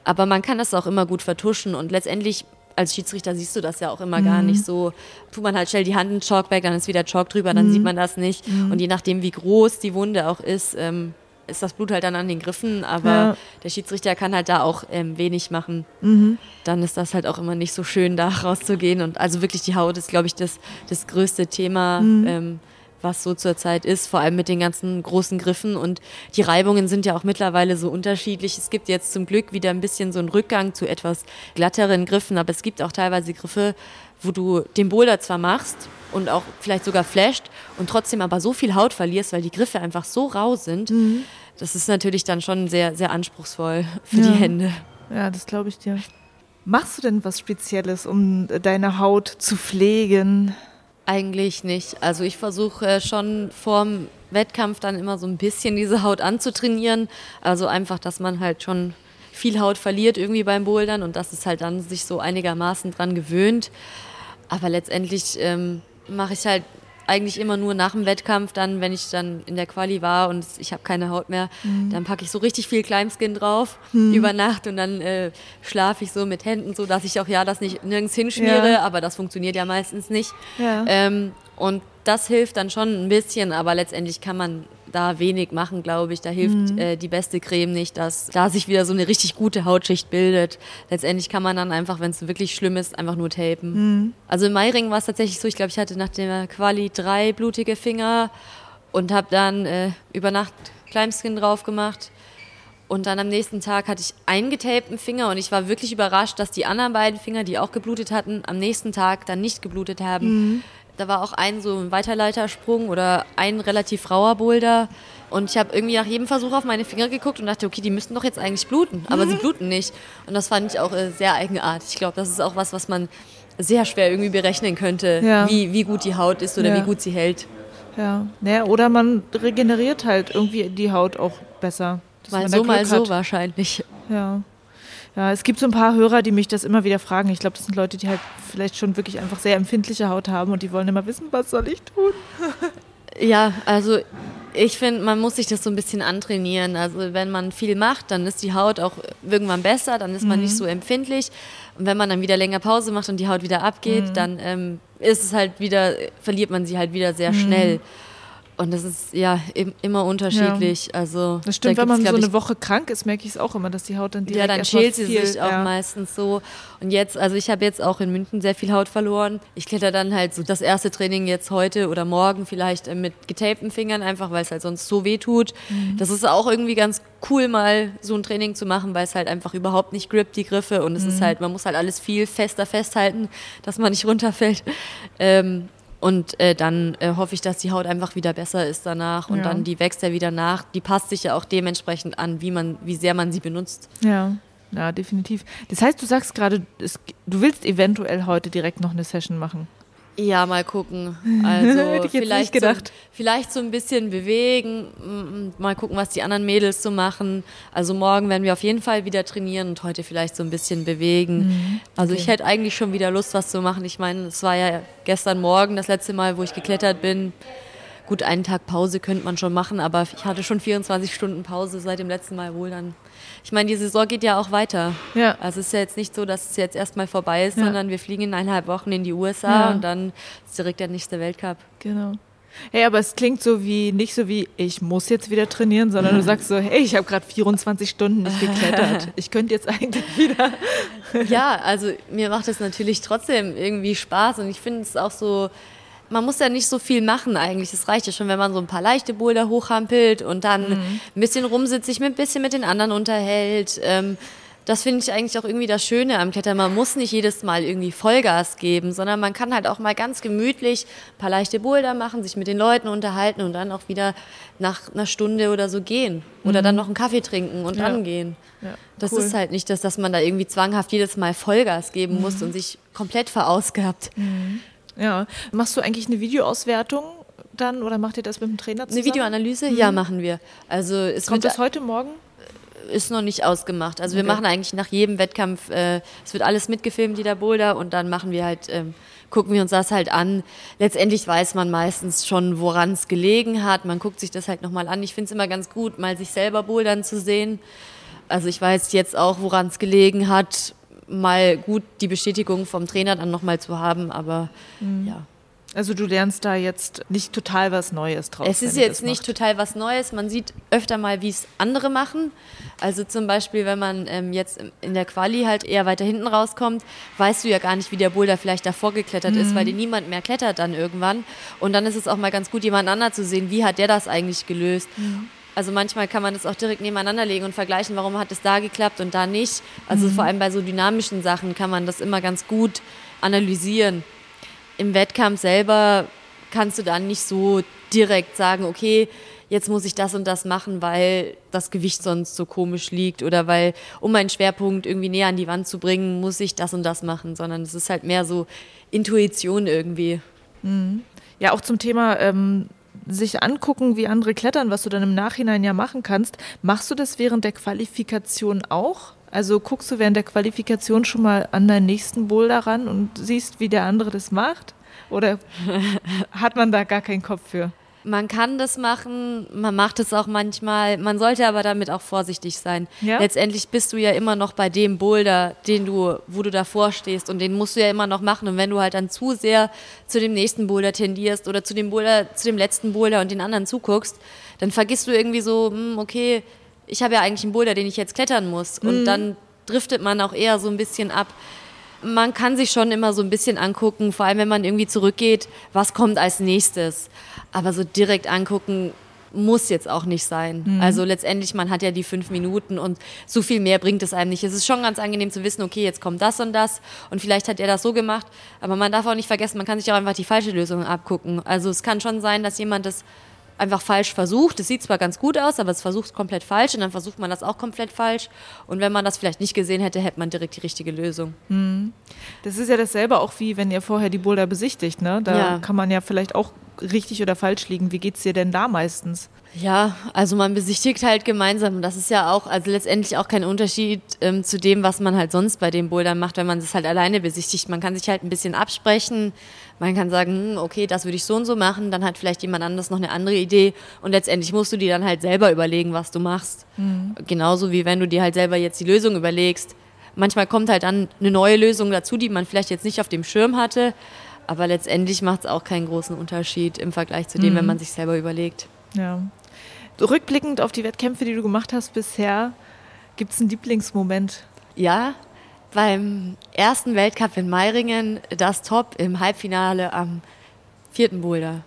aber man kann das auch immer gut vertuschen und letztendlich als Schiedsrichter siehst du das ja auch immer mhm. gar nicht so. Tut man halt schnell die Hand in Chalkback, dann ist wieder Chalk drüber, dann mhm. sieht man das nicht. Mhm. Und je nachdem, wie groß die Wunde auch ist, ähm, ist das Blut halt dann an den Griffen, aber ja. der Schiedsrichter kann halt da auch ähm, wenig machen. Mhm. Dann ist das halt auch immer nicht so schön, da [laughs] rauszugehen. Und also wirklich die Haut ist, glaube ich, das, das größte Thema. Mhm. Ähm, was so zurzeit ist, vor allem mit den ganzen großen Griffen. Und die Reibungen sind ja auch mittlerweile so unterschiedlich. Es gibt jetzt zum Glück wieder ein bisschen so einen Rückgang zu etwas glatteren Griffen, aber es gibt auch teilweise Griffe, wo du den Boulder zwar machst und auch vielleicht sogar flasht und trotzdem aber so viel Haut verlierst, weil die Griffe einfach so rau sind. Mhm. Das ist natürlich dann schon sehr, sehr anspruchsvoll für ja. die Hände. Ja, das glaube ich dir. Machst du denn was Spezielles, um deine Haut zu pflegen? Eigentlich nicht. Also ich versuche schon vorm Wettkampf dann immer so ein bisschen diese Haut anzutrainieren. Also einfach, dass man halt schon viel Haut verliert irgendwie beim Bouldern und dass es halt dann sich so einigermaßen dran gewöhnt. Aber letztendlich ähm, mache ich halt eigentlich immer nur nach dem Wettkampf, dann, wenn ich dann in der Quali war und ich habe keine Haut mehr, mhm. dann packe ich so richtig viel Climbskin drauf mhm. über Nacht und dann äh, schlafe ich so mit Händen, so dass ich auch ja das nicht nirgends hinschmiere, ja. aber das funktioniert ja meistens nicht. Ja. Ähm, und das hilft dann schon ein bisschen, aber letztendlich kann man da wenig machen, glaube ich. Da hilft mhm. äh, die beste Creme nicht, dass da sich wieder so eine richtig gute Hautschicht bildet. Letztendlich kann man dann einfach, wenn es wirklich schlimm ist, einfach nur tapen. Mhm. Also im Meiring war es tatsächlich so, ich glaube, ich hatte nach der Quali drei blutige Finger und habe dann äh, über Nacht Climbskin drauf gemacht. Und dann am nächsten Tag hatte ich einen getapten Finger und ich war wirklich überrascht, dass die anderen beiden Finger, die auch geblutet hatten, am nächsten Tag dann nicht geblutet haben. Mhm. Da war auch ein so ein Weiterleitersprung oder ein relativ rauer Boulder. Und ich habe irgendwie nach jedem Versuch auf meine Finger geguckt und dachte, okay, die müssten doch jetzt eigentlich bluten. Aber mhm. sie bluten nicht. Und das fand ich auch äh, sehr eigenartig. Ich glaube, das ist auch was, was man sehr schwer irgendwie berechnen könnte, ja. wie, wie gut die Haut ist oder ja. wie gut sie hält. Ja. ja, oder man regeneriert halt irgendwie die Haut auch besser. Mal so, mal so wahrscheinlich. Ja. Ja, es gibt so ein paar Hörer, die mich das immer wieder fragen. Ich glaube, das sind Leute, die halt vielleicht schon wirklich einfach sehr empfindliche Haut haben und die wollen immer wissen, was soll ich tun? [laughs] ja, also ich finde, man muss sich das so ein bisschen antrainieren. Also wenn man viel macht, dann ist die Haut auch irgendwann besser, dann ist man mhm. nicht so empfindlich. Und wenn man dann wieder länger Pause macht und die Haut wieder abgeht, mhm. dann ähm, ist es halt wieder, verliert man sie halt wieder sehr mhm. schnell. Und das ist ja immer unterschiedlich. Ja. Also das stimmt, da wenn man so eine Woche krank ist, merke ich es auch immer, dass die Haut dann direkt Ja, dann schält sie viel, sich auch ja. meistens so. Und jetzt, also ich habe jetzt auch in München sehr viel Haut verloren. Ich kletter dann halt so das erste Training jetzt heute oder morgen vielleicht äh, mit getapten Fingern, einfach weil es halt sonst so weh tut. Mhm. Das ist auch irgendwie ganz cool, mal so ein Training zu machen, weil es halt einfach überhaupt nicht grippt, die Griffe. Und es mhm. ist halt, man muss halt alles viel fester festhalten, dass man nicht runterfällt. Ähm, und äh, dann äh, hoffe ich, dass die Haut einfach wieder besser ist danach und ja. dann die wächst ja wieder nach. Die passt sich ja auch dementsprechend an, wie man, wie sehr man sie benutzt. Ja. Ja, definitiv. Das heißt, du sagst gerade, du willst eventuell heute direkt noch eine Session machen. Ja, mal gucken. [laughs] Also vielleicht, gedacht. So, vielleicht so ein bisschen bewegen, mal gucken, was die anderen Mädels so machen. Also morgen werden wir auf jeden Fall wieder trainieren und heute vielleicht so ein bisschen bewegen. Mhm. Also okay. ich hätte eigentlich schon wieder Lust, was zu machen. Ich meine, es war ja gestern Morgen das letzte Mal, wo ich geklettert bin. Gut, einen Tag Pause könnte man schon machen, aber ich hatte schon 24 Stunden Pause seit dem letzten Mal wohl dann ich meine, die Saison geht ja auch weiter. Ja. Also es ist ja jetzt nicht so, dass es jetzt erstmal vorbei ist, ja. sondern wir fliegen in eineinhalb Wochen in die USA ja. und dann ist direkt der nächste Weltcup. Genau. Hey, aber es klingt so wie nicht so wie ich muss jetzt wieder trainieren, sondern du [laughs] sagst so, hey, ich habe gerade 24 Stunden nicht geklettert. [laughs] Ich könnte jetzt eigentlich wieder. ja, also mir macht es natürlich trotzdem irgendwie Spaß und ich finde es auch so man muss ja nicht so viel machen eigentlich. Es reicht ja schon, wenn man so ein paar leichte Boulder hochhampelt und dann mhm. ein bisschen rumsitzt, sich ein bisschen mit den anderen unterhält. Ähm, das finde ich eigentlich auch irgendwie das Schöne am Klettern. Man muss nicht jedes Mal irgendwie Vollgas geben, sondern man kann halt auch mal ganz gemütlich ein paar leichte Boulder machen, sich mit den Leuten unterhalten und dann auch wieder nach einer Stunde oder so gehen. Oder mhm. dann noch einen Kaffee trinken und ja. dann gehen. Ja, das cool. ist halt nicht das, dass man da irgendwie zwanghaft jedes Mal Vollgas geben mhm. muss und sich komplett verausgabt. Mhm. Ja. Machst du eigentlich eine Videoauswertung dann oder macht ihr das mit dem Trainer zusammen? Eine Videoanalyse? Mhm. Ja, machen wir. Also es Kommt das heute Morgen? ist noch nicht ausgemacht. Also wir machen eigentlich nach jedem Wettkampf, äh, es wird alles mitgefilmt, jeder Boulder, und dann machen wir halt, ähm, gucken wir uns das halt an. Letztendlich weiß man meistens schon, woran es gelegen hat. Man guckt sich das halt nochmal an. Ich finde es immer ganz gut, mal sich selber bouldern zu sehen. Also ich weiß jetzt auch, woran es gelegen hat, mal gut die Bestätigung vom Trainer dann nochmal zu haben, aber mhm. ja. Also du lernst da jetzt nicht total was Neues draus. Es ist jetzt nicht total was Neues. Man sieht öfter mal, wie es andere machen. Also zum Beispiel, wenn man ähm, jetzt in der Quali halt eher weiter hinten rauskommt, weißt du ja gar nicht, wie der Boulder vielleicht davor geklettert mhm. ist, weil dir niemand mehr klettert dann irgendwann. Und dann ist es auch mal ganz gut, jemand anderen zu sehen, wie hat der das eigentlich gelöst. Mhm. Also manchmal kann man das auch direkt nebeneinander legen und vergleichen, warum hat es da geklappt und da nicht. Also mhm. vor allem bei so dynamischen Sachen kann man das immer ganz gut analysieren im Wettkampf selber kannst du dann nicht so direkt sagen, okay, jetzt muss ich das und das machen, weil das Gewicht sonst so komisch liegt oder weil, um meinen Schwerpunkt irgendwie näher an die Wand zu bringen, muss ich das und das machen, sondern es ist halt mehr so Intuition irgendwie. Mhm. Ja, auch zum Thema ähm, sich angucken, wie andere klettern, was du dann im Nachhinein ja machen kannst. Machst du das während der Qualifikation auch? Also guckst du während der Qualifikation schon mal an deinen nächsten Boulder ran und siehst, wie der andere das macht? Oder [laughs] hat man da gar keinen Kopf für? Man kann das machen, man macht es auch manchmal, man sollte aber damit auch vorsichtig sein. Ja? Letztendlich bist du ja immer noch bei dem Boulder, den du, wo du davor stehst und den musst du ja immer noch machen. Und wenn du halt dann zu sehr zu dem nächsten Boulder tendierst oder zu dem Boulder, zu dem letzten Boulder und den anderen zuguckst, dann vergisst du irgendwie so, hm, okay, ich habe ja eigentlich einen Boulder, den ich jetzt klettern muss. Und mhm. dann driftet man auch eher so ein bisschen ab. Man kann sich schon immer so ein bisschen angucken, vor allem wenn man irgendwie zurückgeht, was kommt als nächstes. Aber so direkt angucken muss jetzt auch nicht sein. Mhm. Also letztendlich, man hat ja die fünf Minuten und so viel mehr bringt es einem nicht. Es ist schon ganz angenehm zu wissen, okay, jetzt kommt das und das und vielleicht hat er das so gemacht. Aber man darf auch nicht vergessen, man kann sich auch einfach die falsche Lösung abgucken. Also es kann schon sein, dass jemand das einfach falsch versucht. Es sieht zwar ganz gut aus, aber es versucht komplett falsch und dann versucht man das auch komplett falsch. Und wenn man das vielleicht nicht gesehen hätte, hätte man direkt die richtige Lösung. Hm. Das ist ja dasselbe auch wie wenn ihr vorher die Boulder besichtigt. Ne? Da ja. kann man ja vielleicht auch richtig oder falsch liegen. Wie geht es dir denn da meistens? Ja, also man besichtigt halt gemeinsam. Das ist ja auch, also letztendlich auch kein Unterschied ähm, zu dem, was man halt sonst bei den Bouldern macht, wenn man es halt alleine besichtigt. Man kann sich halt ein bisschen absprechen. Man kann sagen, hm, okay, das würde ich so und so machen. Dann hat vielleicht jemand anderes noch eine andere Idee. Und letztendlich musst du dir dann halt selber überlegen, was du machst. Mhm. Genauso wie wenn du dir halt selber jetzt die Lösung überlegst. Manchmal kommt halt dann eine neue Lösung dazu, die man vielleicht jetzt nicht auf dem Schirm hatte. Aber letztendlich macht es auch keinen großen Unterschied im Vergleich zu dem, mhm. wenn man sich selber überlegt. Ja. Rückblickend auf die Wettkämpfe, die du gemacht hast bisher, gibt es einen Lieblingsmoment? Ja, beim ersten Weltcup in Meiringen das Top im Halbfinale am vierten Boulder.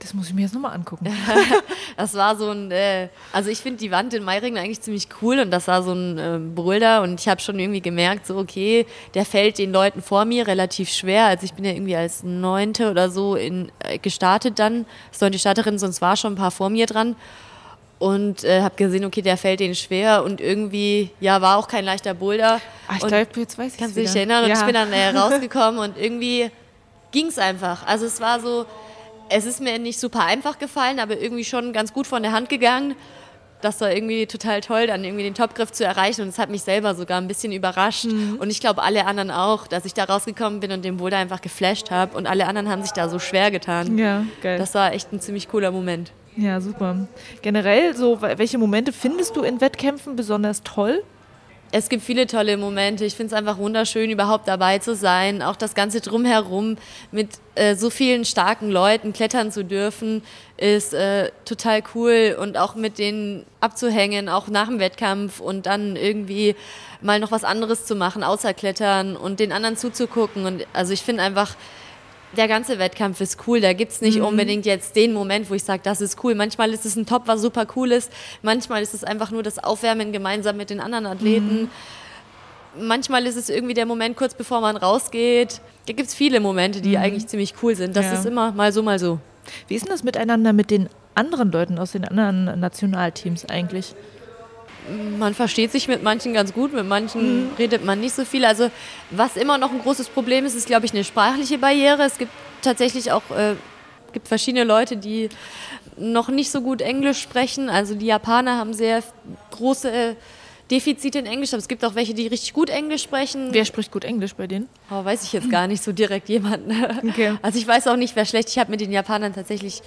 Das muss ich mir jetzt nochmal angucken. [laughs] das war so ein, äh, also ich finde die Wand in Meiringen eigentlich ziemlich cool und das war so ein äh, Boulder und ich habe schon irgendwie gemerkt, so okay, der fällt den Leuten vor mir relativ schwer. Also ich bin ja irgendwie als Neunte oder so in, äh, gestartet dann, als neunte Starterin, sonst war schon ein paar vor mir dran und äh, habe gesehen, okay, der fällt denen schwer und irgendwie, ja, war auch kein leichter Boulder. Ach, ich glaube, jetzt weiß ich Kannst du dich erinnern? Und ja. ich bin dann äh, [laughs] rausgekommen und irgendwie ging es einfach. Also es war so, es ist mir nicht super einfach gefallen, aber irgendwie schon ganz gut von der Hand gegangen. Das war irgendwie total toll, dann irgendwie den Topgriff zu erreichen und es hat mich selber sogar ein bisschen überrascht mhm. und ich glaube alle anderen auch, dass ich da rausgekommen bin und den Boulder einfach geflasht habe und alle anderen haben sich da so schwer getan. Ja, geil. Das war echt ein ziemlich cooler Moment. Ja, super. Generell, so welche Momente findest du in Wettkämpfen besonders toll? Es gibt viele tolle Momente. Ich finde es einfach wunderschön, überhaupt dabei zu sein. Auch das Ganze drumherum mit äh, so vielen starken Leuten klettern zu dürfen, ist äh, total cool. Und auch mit denen abzuhängen, auch nach dem Wettkampf und dann irgendwie mal noch was anderes zu machen, außer Klettern und den anderen zuzugucken. Und also ich finde einfach, der ganze Wettkampf ist cool. Da gibt es nicht mhm. unbedingt jetzt den Moment, wo ich sage, das ist cool. Manchmal ist es ein Top, was super cool ist. Manchmal ist es einfach nur das Aufwärmen gemeinsam mit den anderen Athleten. Mhm. Manchmal ist es irgendwie der Moment kurz bevor man rausgeht. Da gibt es viele Momente, die mhm. eigentlich ziemlich cool sind. Das ja. ist immer mal so, mal so. Wie ist denn das miteinander mit den anderen Leuten aus den anderen Nationalteams eigentlich? Man versteht sich mit manchen ganz gut, mit manchen mhm. redet man nicht so viel. Also was immer noch ein großes Problem ist, ist, glaube ich, eine sprachliche Barriere. Es gibt tatsächlich auch äh, gibt verschiedene Leute, die noch nicht so gut Englisch sprechen. Also die Japaner haben sehr große äh, Defizite in Englisch, aber es gibt auch welche, die richtig gut Englisch sprechen. Wer spricht gut Englisch bei denen? Oh, weiß ich jetzt gar nicht so direkt jemanden. Okay. Also ich weiß auch nicht, wer schlecht. Ich habe mit den Japanern tatsächlich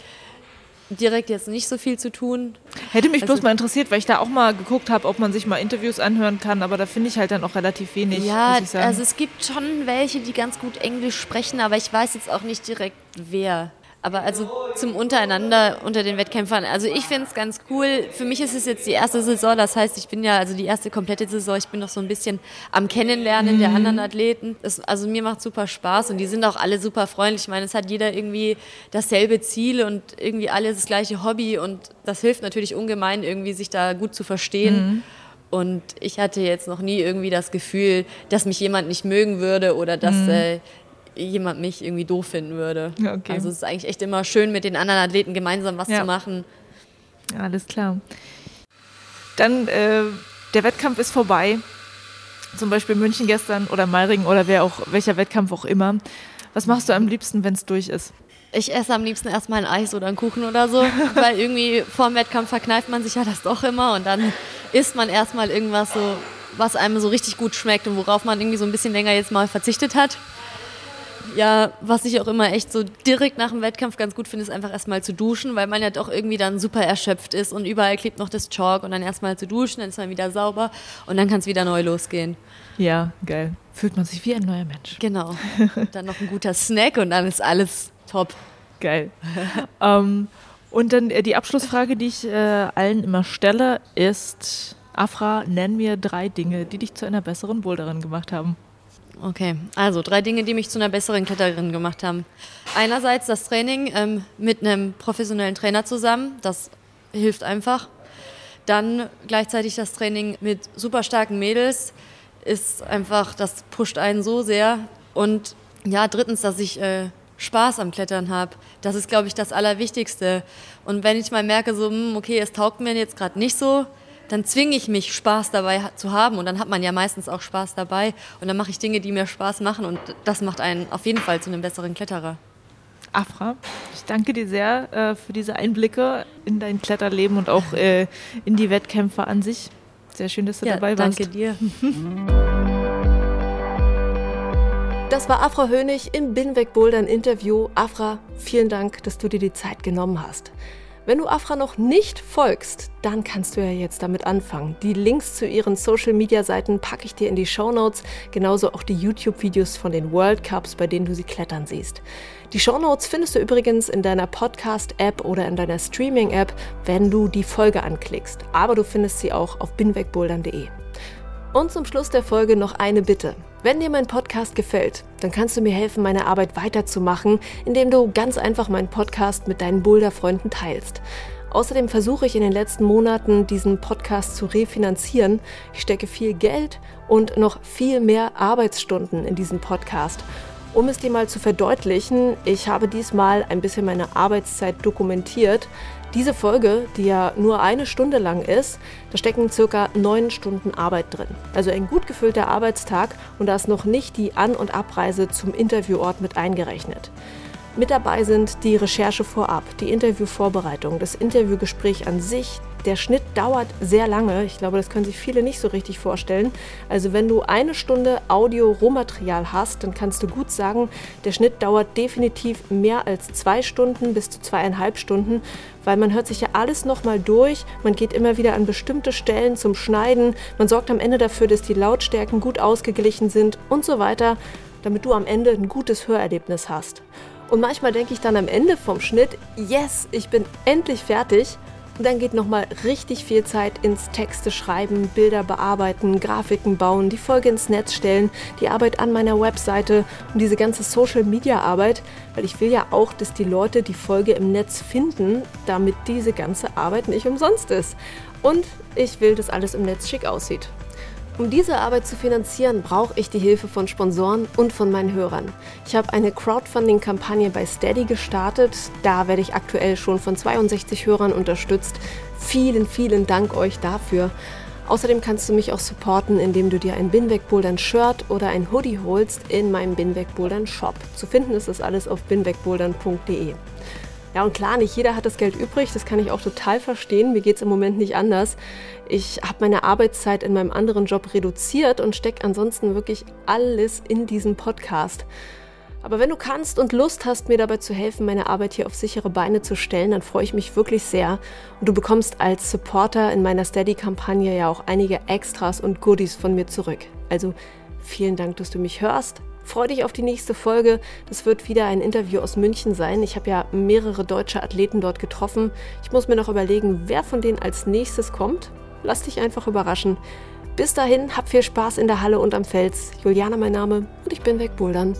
direkt jetzt nicht so viel zu tun. Hätte mich also, bloß mal interessiert, weil ich da auch mal geguckt habe, ob man sich mal Interviews anhören kann, aber da finde ich halt dann auch relativ wenig. Ja, also es gibt schon welche, die ganz gut Englisch sprechen, aber ich weiß jetzt auch nicht direkt wer. Aber also zum Untereinander unter den Wettkämpfern. Also ich finde es ganz cool. Für mich ist es jetzt die erste Saison. Das heißt, ich bin ja also die erste komplette Saison. Ich bin noch so ein bisschen am Kennenlernen mhm. der anderen Athleten. Das, also mir macht super Spaß und die sind auch alle super freundlich. Ich meine, es hat jeder irgendwie dasselbe Ziel und irgendwie alle das gleiche Hobby und das hilft natürlich ungemein, irgendwie sich da gut zu verstehen. Mhm. Und ich hatte jetzt noch nie irgendwie das Gefühl, dass mich jemand nicht mögen würde oder dass mhm. äh, jemand mich irgendwie doof finden würde. Okay. Also es ist eigentlich echt immer schön, mit den anderen Athleten gemeinsam was ja. zu machen. Alles klar. Dann, äh, der Wettkampf ist vorbei. Zum Beispiel München gestern oder Meiringen oder wer auch, welcher Wettkampf auch immer. Was machst du am liebsten, wenn es durch ist? Ich esse am liebsten erstmal ein Eis oder einen Kuchen oder so, [laughs] weil irgendwie vor dem Wettkampf verkneift man sich ja das doch immer und dann isst man erstmal irgendwas so, was einem so richtig gut schmeckt und worauf man irgendwie so ein bisschen länger jetzt mal verzichtet hat ja, was ich auch immer echt so direkt nach dem Wettkampf ganz gut finde, ist einfach erstmal zu duschen, weil man ja doch irgendwie dann super erschöpft ist und überall klebt noch das Chalk und dann erstmal zu duschen, dann ist man wieder sauber und dann kann es wieder neu losgehen. Ja, geil. Fühlt man sich wie ein neuer Mensch. Genau. [laughs] dann noch ein guter Snack und dann ist alles top. Geil. [laughs] ähm, und dann äh, die Abschlussfrage, die ich äh, allen immer stelle, ist, Afra, nenn mir drei Dinge, die dich zu einer besseren Boulderin gemacht haben. Okay, also drei Dinge, die mich zu einer besseren Klettererin gemacht haben. Einerseits das Training ähm, mit einem professionellen Trainer zusammen, das hilft einfach. Dann gleichzeitig das Training mit super starken Mädels ist einfach, das pusht einen so sehr. Und ja, drittens, dass ich äh, Spaß am Klettern habe. Das ist, glaube ich, das Allerwichtigste. Und wenn ich mal merke, so, hm, okay, es taugt mir jetzt gerade nicht so, dann zwinge ich mich, Spaß dabei zu haben. Und dann hat man ja meistens auch Spaß dabei. Und dann mache ich Dinge, die mir Spaß machen. Und das macht einen auf jeden Fall zu einem besseren Kletterer. Afra, ich danke dir sehr äh, für diese Einblicke in dein Kletterleben und auch äh, in die Wettkämpfe an sich. Sehr schön, dass du ja, dabei warst. Danke dir. [laughs] Das war Afra Hönig im Binweg Bouldern Interview. Afra, vielen Dank, dass du dir die Zeit genommen hast. Wenn du Afra noch nicht folgst, dann kannst du ja jetzt damit anfangen. Die Links zu ihren Social Media Seiten packe ich dir in die Show Notes, genauso auch die YouTube-Videos von den World Cups, bei denen du sie klettern siehst. Die Show Notes findest du übrigens in deiner Podcast-App oder in deiner Streaming-App, wenn du die Folge anklickst. Aber du findest sie auch auf binwegbouldern.de. Und zum Schluss der Folge noch eine Bitte. Wenn dir mein Podcast gefällt, dann kannst du mir helfen, meine Arbeit weiterzumachen, indem du ganz einfach meinen Podcast mit deinen Boulder-Freunden teilst. Außerdem versuche ich in den letzten Monaten, diesen Podcast zu refinanzieren. Ich stecke viel Geld und noch viel mehr Arbeitsstunden in diesen Podcast. Um es dir mal zu verdeutlichen, ich habe diesmal ein bisschen meine Arbeitszeit dokumentiert. Diese Folge, die ja nur eine Stunde lang ist, da stecken circa neun Stunden Arbeit drin. Also ein gut gefüllter Arbeitstag und da ist noch nicht die An- und Abreise zum Interviewort mit eingerechnet. Mit dabei sind die Recherche vorab, die Interviewvorbereitung, das Interviewgespräch an sich. Der Schnitt dauert sehr lange. Ich glaube, das können sich viele nicht so richtig vorstellen. Also wenn du eine Stunde Audio-Rohmaterial hast, dann kannst du gut sagen, der Schnitt dauert definitiv mehr als zwei Stunden bis zu zweieinhalb Stunden, weil man hört sich ja alles nochmal durch. Man geht immer wieder an bestimmte Stellen zum Schneiden. Man sorgt am Ende dafür, dass die Lautstärken gut ausgeglichen sind und so weiter, damit du am Ende ein gutes Hörerlebnis hast. Und manchmal denke ich dann am Ende vom Schnitt, yes, ich bin endlich fertig. Und dann geht nochmal richtig viel Zeit ins Texte schreiben, Bilder bearbeiten, Grafiken bauen, die Folge ins Netz stellen, die Arbeit an meiner Webseite und diese ganze Social-Media-Arbeit, weil ich will ja auch, dass die Leute die Folge im Netz finden, damit diese ganze Arbeit nicht umsonst ist. Und ich will, dass alles im Netz schick aussieht. Um diese Arbeit zu finanzieren, brauche ich die Hilfe von Sponsoren und von meinen Hörern. Ich habe eine Crowdfunding-Kampagne bei Steady gestartet. Da werde ich aktuell schon von 62 Hörern unterstützt. Vielen, vielen Dank euch dafür. Außerdem kannst du mich auch supporten, indem du dir ein Binweg Bouldern Shirt oder ein Hoodie holst in meinem Binweg Bouldern Shop. Zu finden ist das alles auf binwegbouldern.de. Ja, und klar, nicht jeder hat das Geld übrig, das kann ich auch total verstehen. Mir geht es im Moment nicht anders. Ich habe meine Arbeitszeit in meinem anderen Job reduziert und stecke ansonsten wirklich alles in diesen Podcast. Aber wenn du kannst und Lust hast, mir dabei zu helfen, meine Arbeit hier auf sichere Beine zu stellen, dann freue ich mich wirklich sehr. Und du bekommst als Supporter in meiner Steady-Kampagne ja auch einige Extras und Goodies von mir zurück. Also vielen Dank, dass du mich hörst. Freu dich auf die nächste Folge. Das wird wieder ein Interview aus München sein. Ich habe ja mehrere deutsche Athleten dort getroffen. Ich muss mir noch überlegen, wer von denen als nächstes kommt. Lass dich einfach überraschen. Bis dahin, hab viel Spaß in der Halle und am Fels. Juliana mein Name und ich bin wegbouldern.